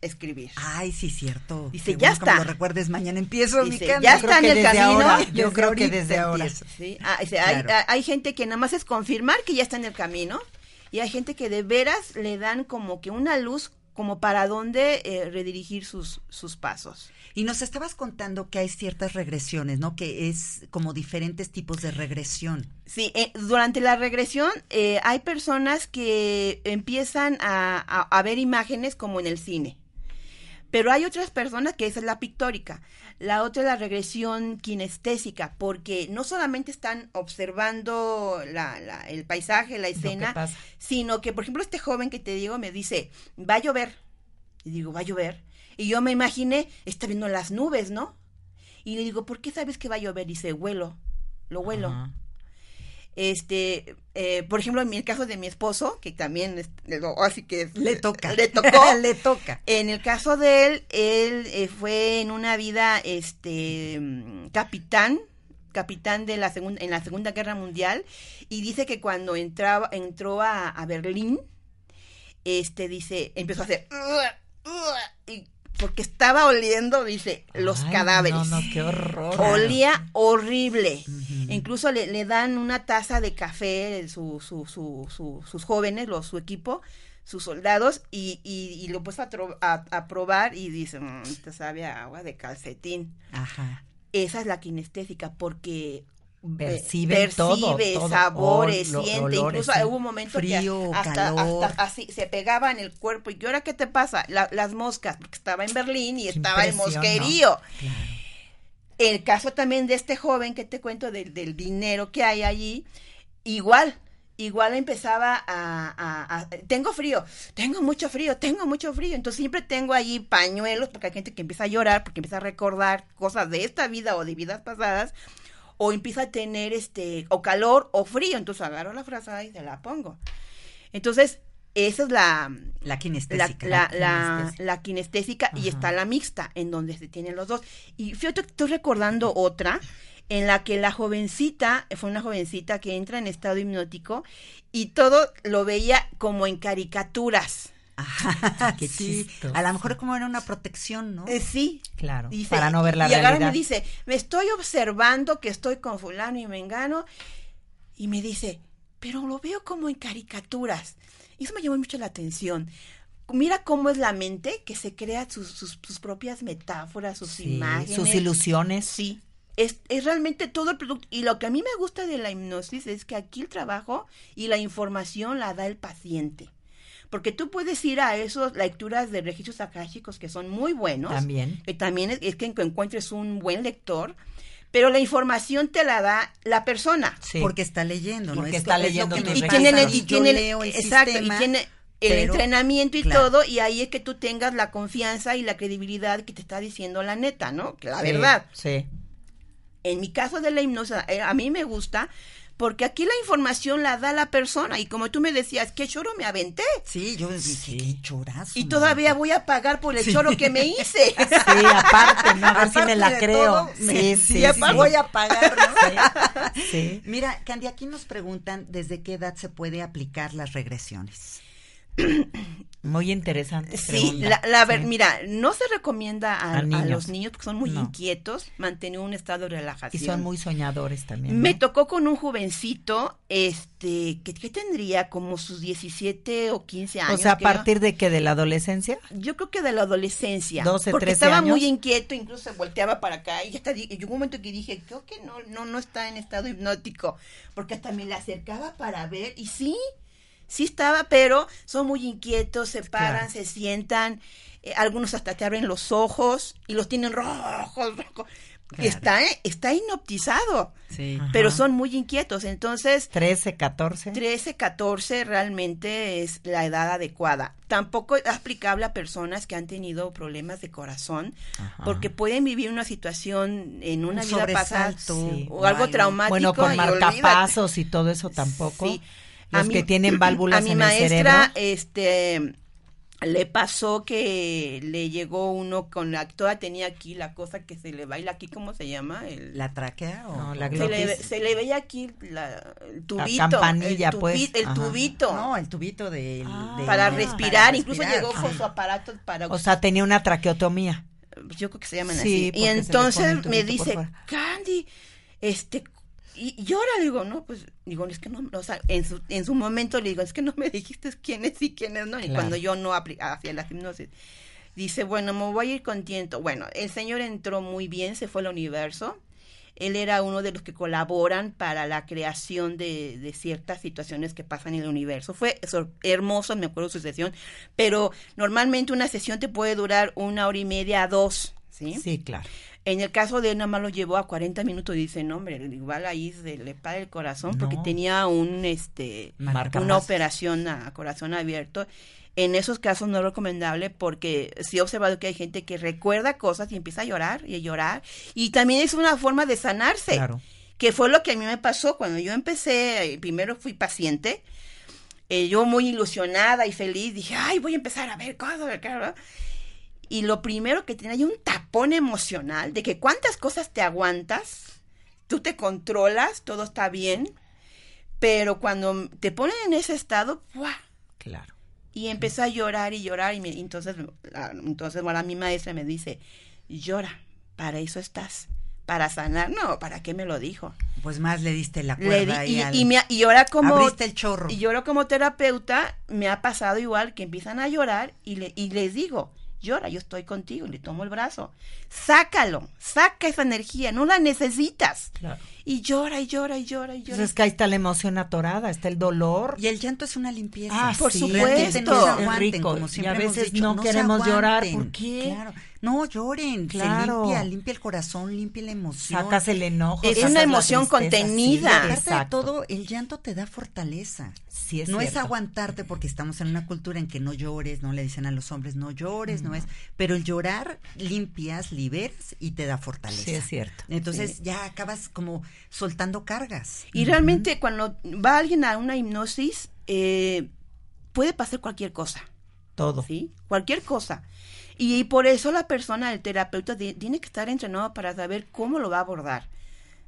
escribir. Ay, sí, cierto. Dice, ya bueno está. lo recuerdes mañana. Empiezo mi Dice, cambio. ya está en el camino. ahora, yo creo que desde ahora. Sí, ah, dice, hay, Claro. hay gente que nada más es confirmar que ya está en el camino y hay gente que de veras le dan como que una luz como para dónde eh, redirigir sus, sus pasos. Y nos estabas contando que hay ciertas regresiones, ¿no? Que es como diferentes tipos de regresión. Sí, eh, durante la regresión eh, hay personas que empiezan a, a- a ver imágenes como en el cine. Pero hay otras personas que esa es la pictórica. La otra es la regresión kinestésica, porque no solamente están observando la- la- el paisaje, la escena, sino que, por ejemplo, este joven que te digo me dice, va a llover. Y digo, va a llover. Y yo me imaginé, está viendo las nubes, ¿no? Y le digo, ¿por qué sabes que va a llover? Dice, huelo, lo huelo. Ajá. Este, eh, por ejemplo, en el caso de mi esposo, que también es, así que Le toca. le tocó. *laughs* Le toca. En el caso de él, él eh, fue en una vida, este, capitán, capitán de la segunda, en la Segunda Guerra Mundial, y dice que cuando entraba, entró a, a Berlín, este, dice, empezó a hacer, porque estaba oliendo, dice, los Ay, cadáveres. No, no, qué horror. Olía horrible. Incluso le, le dan una taza de café, su, su, su, su- sus jóvenes, los, su equipo, sus soldados y, y, y lo puso a, a- a probar y dice, "Mm, te sabe a agua de calcetín. Ajá. Esa es la kinestésica porque Percibe todo, percibe todo. sabores, Ol- siente, olores, incluso sí. hubo un momento Frío, que hasta, calor. hasta así se pegaba en el cuerpo y ¿y ahora qué te pasa? La- las moscas, porque estaba en Berlín y Qué estaba el mosquerío. Claro. El caso también de este joven que te cuento del, del dinero que hay allí, igual, igual empezaba a, a- a- tengo frío, tengo mucho frío, tengo mucho frío, entonces siempre tengo allí pañuelos porque hay gente que empieza a llorar porque empieza a recordar cosas de esta vida o de vidas pasadas o empieza a tener este o calor o frío, entonces agarro la frazada y se la pongo. Entonces, esa es la La kinestésica. la, la, kinestésica. la kinestésica y está la mixta, en donde se tienen los dos. Y fíjate estoy recordando otra en la que la jovencita, fue una jovencita que entra en estado hipnótico y todo lo veía como en caricaturas. Ajá, Qué sí. chistoso. A lo mejor como era una protección, ¿no? Eh, sí. Claro, Dice, para no ver la y agarra y realidad. me dice, me estoy observando que estoy con fulano y mengano. Y me dice, pero lo veo como en caricaturas. Y eso me llamó mucho la atención. Mira cómo es la mente que se crea sus, sus, sus propias metáforas, sus Sí, imágenes. sus ilusiones. Sí. Es, es realmente todo el producto. Y lo que a mí me gusta de la hipnosis es que aquí el trabajo y la información la da el paciente. Porque tú puedes ir a esas lecturas de registros akáshicos que son muy buenos. También. Que también es, es que encuentres un buen lector. Pero la información te la da la persona. Sí. Porque está leyendo, ¿no? Porque Es está es lo leyendo que y pasa tiene a el, y Yo tiene el- leo el exacto, sistema, y tiene el pero- entrenamiento y claro. todo y ahí es que tú tengas la confianza y la credibilidad que te está diciendo la neta, ¿no? Que la Sí, verdad. Sí. En mi caso de la hipnosis, eh, a mí me gusta porque aquí la información la da la persona y como tú me decías, ¿qué choro me aventé? Sí, yo dije, Sí. qué chorazo. Y todavía voy a pagar por el choro que me hice. *laughs* Sí, aparte, ¿no? A ver si me la creo. todo, sí, me- sí, sí, sí. voy a pagar, ¿no? *laughs* Sí, sí. Mira, Candy, aquí nos preguntan desde qué edad se puede aplicar las regresiones. Muy interesante. Sí, la, la ver- Sí. mira, no se recomienda a, los niños porque son muy No. inquietos mantener un estado de Y relajación. son muy soñadores también. Me tocó con un jovencito, este, que, que tendría como sus 17 o 15 O años. sea, a creo. partir de que de la adolescencia. Yo creo que de la adolescencia. 12, porque 13 estaba años. muy inquieto, incluso se volteaba para acá y hasta y llegó un momento que dije, creo que no, no, no está en estado hipnótico, porque hasta me le acercaba para ver y sí, sí estaba, pero son muy inquietos, se paran, Claro. se sientan, eh, algunos hasta te abren los ojos y los tienen rojos, rojos. Claro. Está, eh, está hipnotizado, Sí. Ajá. pero son muy inquietos, entonces 13, 14. 13, 14 realmente es la edad adecuada. Tampoco es aplicable a personas que han tenido problemas de corazón, Ajá. porque pueden vivir una situación en una Un vida pasada Sí. o algo o algo. traumático. Bueno, con y olvídate. marcapasos y todo eso tampoco. Sí. Los que tienen *clears throat* válvulas a mi en maestra, el cerebro. este le pasó que le llegó uno con la toda tenía aquí la cosa que se le baila aquí cómo se llama el ¿La tráquea o...? No, la se le, se le veía aquí la, el tubito campanilla, el, tubi- pues. el Ajá. tubito No, el tubito de... Ah. de- para respirar, incluso respirar, llegó con su aparato para O sea, tenía una traqueotomía. yo creo que se llaman Sí, así. Y entonces me dice. Candy, este, y, y ahora digo, no, pues, digo, es que no, o sea, en su, en su momento le digo, es que no me dijiste quién es y quién es, no, y Claro. cuando yo no hacía la hipnosis. Dice, bueno, me voy a ir contento. Bueno, el señor entró muy bien, se fue al universo. Él era uno de los que colaboran para la creación de, de ciertas situaciones que pasan en el universo. Fue hermoso, me acuerdo su sesión, pero normalmente una sesión te puede durar una hora y media a dos, ¿sí? Sí, claro. En el caso de él, nada más lo llevó a 40 minutos y dice, no, hombre, igual ahí se le para el corazón porque No. tenía un, este, Marca una más. operación a corazón abierto. En esos casos no es recomendable porque sí he observado que hay gente que recuerda cosas y empieza a llorar y a llorar. Y también es una forma de sanarse. Claro. Que fue lo que a mí me pasó cuando yo empecé, eh, primero fui paciente, eh, yo muy ilusionada y feliz, dije, ay, voy a empezar a ver cosas. claro". Y lo primero que tenía, hay un tapón emocional de que cuántas cosas te aguantas, tú te controlas, todo está bien, pero cuando te ponen en ese estado, ¡buah! Claro. y empecé a llorar y llorar y me- entonces la- entonces bueno, mi maestra me dice llora para eso estás para sanar no para qué me lo dijo Pues más le diste la cuerda di- y, al- y me- y ahora como Abriste el chorro. y ahora como terapeuta me ha pasado igual que empiezan a llorar y, le, y les digo llora yo estoy contigo y le tomo el brazo sácalo saca esa energía no la necesitas Claro. y llora y llora y llora y llora Entonces es que ahí está la emoción atorada, está el dolor. Y el llanto es una limpieza. Ah, Por sí, supuesto. No se Es rico. como Y a hemos veces dicho, no se queremos llorar. ¿por qué? Claro. No, lloren, Claro. se limpia, limpia el corazón, limpia la emoción. Sacas el enojo. Es una emoción tristeza, contenida. sí, Aparte de todo, el llanto te da fortaleza. Sí, es no es aguantarte porque estamos en una cultura en que no llores, no le dicen a los hombres no llores, no es, pero el llorar limpias, liberas y te da fortaleza. Sí, es cierto. Entonces ya acabas como soltando cargas. y realmente cuando va alguien a una hipnosis eh, puede pasar cualquier cosa Todo. ¿sí? Cualquier cosa. Y, por eso la persona, el terapeuta, ti- tiene que estar entrenado para saber cómo lo va a abordar,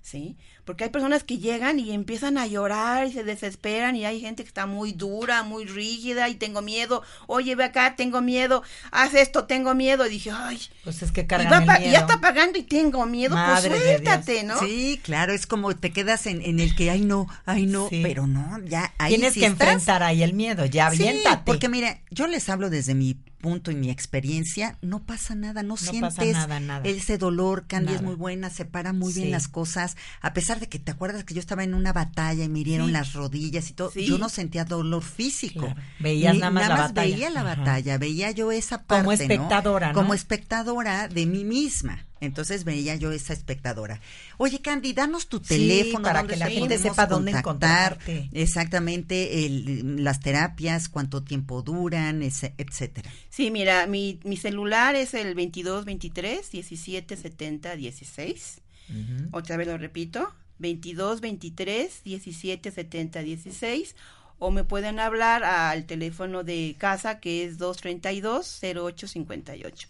¿sí? Porque hay personas que llegan y empiezan a llorar y se desesperan y hay gente que está muy dura, muy rígida y tengo miedo, oye, ve acá, tengo miedo, haz esto, tengo miedo. Y dije, ay, Pues es que y, va el miedo. ya está pagando y tengo miedo, Madre pues de Dios. suéltate, ¿no? Sí, claro, es como te quedas en, en el que, ay no, ay no, Sí. pero no, ya ahí Tienes sí que estás. enfrentar ahí el miedo, ya Sí, aviéntate. porque mira, yo les hablo desde mi punto y mi experiencia, no pasa nada, no, pasa sientes nada, nada. ese dolor, Candy es muy buena, separa muy bien las cosas, a pesar de que te acuerdas que yo estaba en una batalla y me hirieron Sí. las rodillas y todo, Sí. yo no sentía dolor físico. Claro. Veías nada más la batalla. veía la Ajá. batalla, veía yo esa parte, Como espectadora, ¿no? Como espectadora de mí misma. Entonces veía yo esa espectadora. Oye, Candy, danos tu Sí, teléfono para que la te gente sepa dónde contactar, encontrarte. Exactamente, el- las terapias, cuánto tiempo duran, ese- etcétera. Sí, mira, mi, mi celular es el 22 23 17 70 16. Ujú. Otra vez lo repito, 22 23 17 70 16 o me pueden hablar al teléfono de casa que es 232 08 58.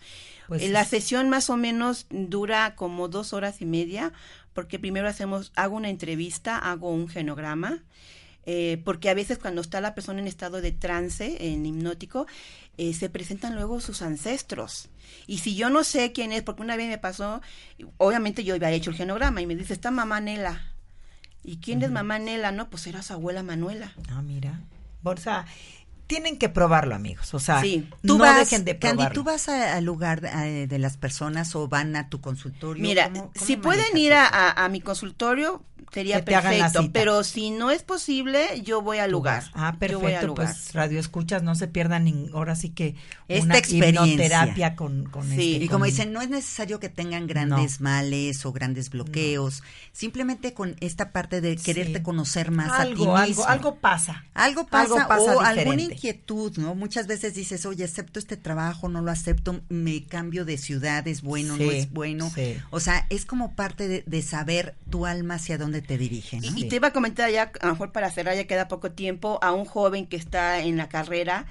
Pues Eh, la es- sesión más o menos dura como dos horas y media porque primero hacemos hago una entrevista, hago un genograma eh, porque a veces cuando está la persona en estado de trance, en hipnótico, eh, se presentan luego sus ancestros. Y si yo no sé quién es, porque una vez me pasó, obviamente yo había hecho el genograma y me dice, está mamá Nela. ¿Y quién es mamá Nela? No, pues era su abuela Manuela. Ah, mira. Sea, tienen que probarlo, amigos. O sea, Sí. Tú no vas, dejen de probarlo. Candy, ¿tú vas al lugar eh, de las personas o van a tu consultorio? Mira, ¿Cómo- cómo si pueden ir a, eso? a- a mi consultorio, sería perfecto. Pero si no es posible, yo voy al lugar. Ah, Yo voy perfecto. lugar. Pues radio escuchas, no se pierdan ni- ahora sí que Esta una experiencia. con, con Sí. este, Y como con- dicen, no es necesario que tengan grandes males o grandes bloqueos, simplemente con esta parte de quererte Sí. conocer más a ti algo, mismo. algo, algo pasa. Algo pasa, Algo pasa o alguna inquietud, ¿no? Muchas veces dices, oye, acepto este trabajo, no lo acepto, me cambio de ciudad, es bueno, no es bueno. sí. O sea, es como parte de, de saber tu alma hacia dónde te dirige, ¿no? Y, y te iba a comentar ya, a lo mejor para cerrar, ya queda poco tiempo, a un joven que está en la carrera.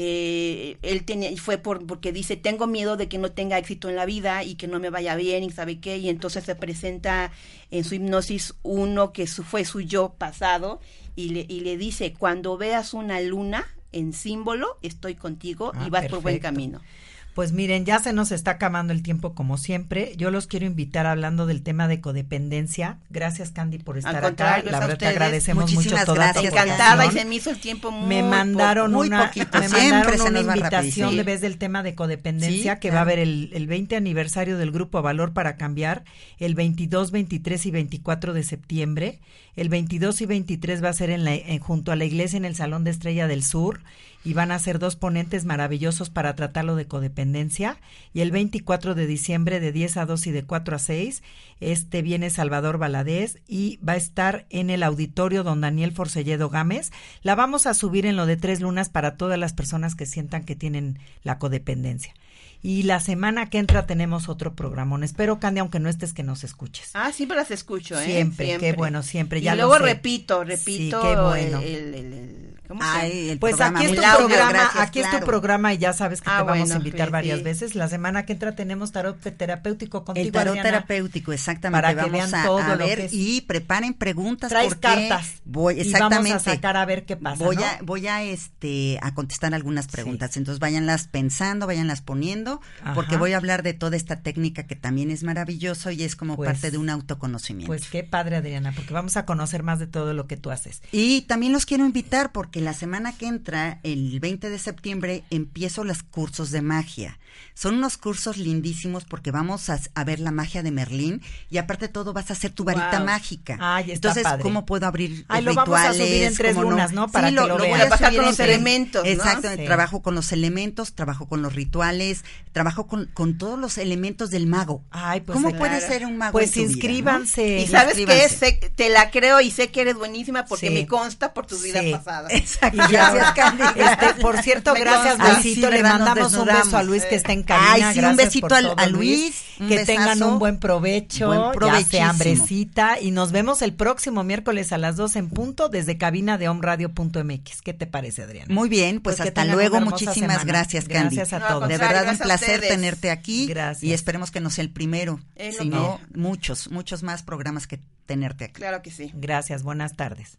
eh, él tenía, fue por, porque dice, tengo miedo de que no tenga éxito en la vida y que no me vaya bien y sabe qué, y entonces se presenta en su hipnosis uno que su, fue su yo pasado y le, y le dice, cuando veas una luna en símbolo, estoy contigo Ah, y vas por buen camino. Pues miren, ya se nos está acabando el tiempo como siempre. Yo los quiero invitar hablando del tema de codependencia. Gracias Candy por estar acá. La verdad te agradecemos mucho Muchísimas toda tu gracias, Encantada y se me hizo el tiempo muy me mandaron muy una, poquito, me mandaron se una invitación de vez del tema de codependencia Sí, que claro. va a haber el, el 20 aniversario del grupo Valor para Cambiar el 22, 23 y 24 de septiembre. El 22 y 23 va a ser en la, en- junto a la iglesia en el Salón de Estrella del Sur y van a ser dos ponentes maravillosos para tratarlo de codependencia. Y el 24 de diciembre de 10 a 2 y de 4 a 6, este viene Salvador Valadez y va a estar en el auditorio don Daniel Forcelledo Gámez. La vamos a subir en lo de tres lunas para todas las personas que sientan que tienen la codependencia. Y la semana que entra tenemos otro programón. Espero, Candy, aunque no estés, que nos escuches. Ah, siempre las escucho, ¿eh? Siempre, qué bueno, siempre, Y ya lo luego repito, Sí, repito qué bueno. el, el- el- el ¿Cómo se Ay, el Pues programa, aquí es tu programa, gracias, aquí es tu programa y ya sabes que Ah, te vamos a invitar sí, varias sí. veces. La semana que entra tenemos tarot terapéutico contigo, El tarot Adriana. terapéutico, exactamente. Para que vamos vean a, todo a lo ver que y preparen preguntas Traes porque cartas voy y vamos a sacar a ver qué pasa, Voy ¿no? a voy a este a contestar algunas preguntas, entonces váyanlas pensando, váyanlas poniendo, porque voy a hablar de toda esta técnica que también es maravilloso y es como Pues- parte de un autoconocimiento. Pues qué padre, Adriana, porque vamos a conocer más de todo lo que tú haces. Y también los quiero invitar porque la semana que entra, el 20 de septiembre, empiezo los cursos de magia. Son unos cursos lindísimos porque vamos a, a ver la magia de Merlín y aparte de todo vas a hacer tu varita Wow. mágica. Ay, está Entonces, padre. ¿cómo puedo abrir Ay, los lo vamos a rituales? subir en tres ¿Cómo lunas, ¿no? Para Sí, que lo voy a Trabajar con los elementos, ¿no? Exacto, Sí. trabajo con los elementos, trabajo con los rituales, trabajo con, con todos los elementos del mago. Ay, pues ¿Cómo claro. puede ser un mago Pues en tu vida, no? inscríbanse. Y sabes que te la creo y sé que eres buenísima porque Sí. me consta por tus vidas Sí. pasadas. *laughs* Exacto. Y ya, Gracias, Candy. este, por cierto, Me gracias. Luisito. Sí, Le mandamos un beso a Luis que está en cabina. Ay, sí, un besito al- a Luis, un que tengan un buen provecho. Buen ya hambrecita. Y nos vemos el próximo miércoles a las 2 en punto desde cabina de omradio.mx. ¿Qué te parece, Adriana? Muy bien, pues, Pues hasta luego. Muchísimas semana. gracias, Candy. Gracias a todos. De verdad, un placer tenerte aquí. Gracias. Y esperemos que no sea el primero, Es lo sino muchos, muchos más programas que tenerte aquí. Claro que sí. Gracias, buenas tardes.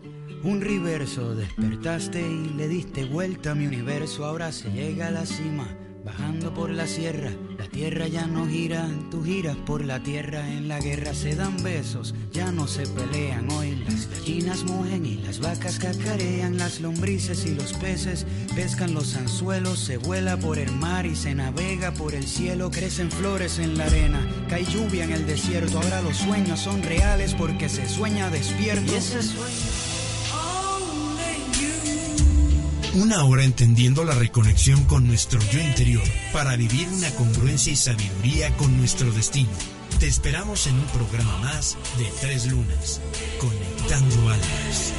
un reverso. Despertaste y le diste vuelta a mi universo. Ahora se llega a la cima, bajando por la sierra. La tierra ya no gira, tú giras por la tierra. En la guerra se dan besos, ya no se pelean. Hoy las gallinas mugen y las vacas cacarean. Las lombrices y los peces pescan los anzuelos. Se vuela por el mar y se navega por el cielo. Crecen flores en la arena, cae lluvia en el desierto. Ahora los sueños son reales porque se sueña despierto. Y ese sueño. Una hora entendiendo la reconexión con nuestro yo interior para vivir una congruencia y sabiduría con nuestro destino. Te esperamos en un programa más de Tres Lunas, Conectando Almas.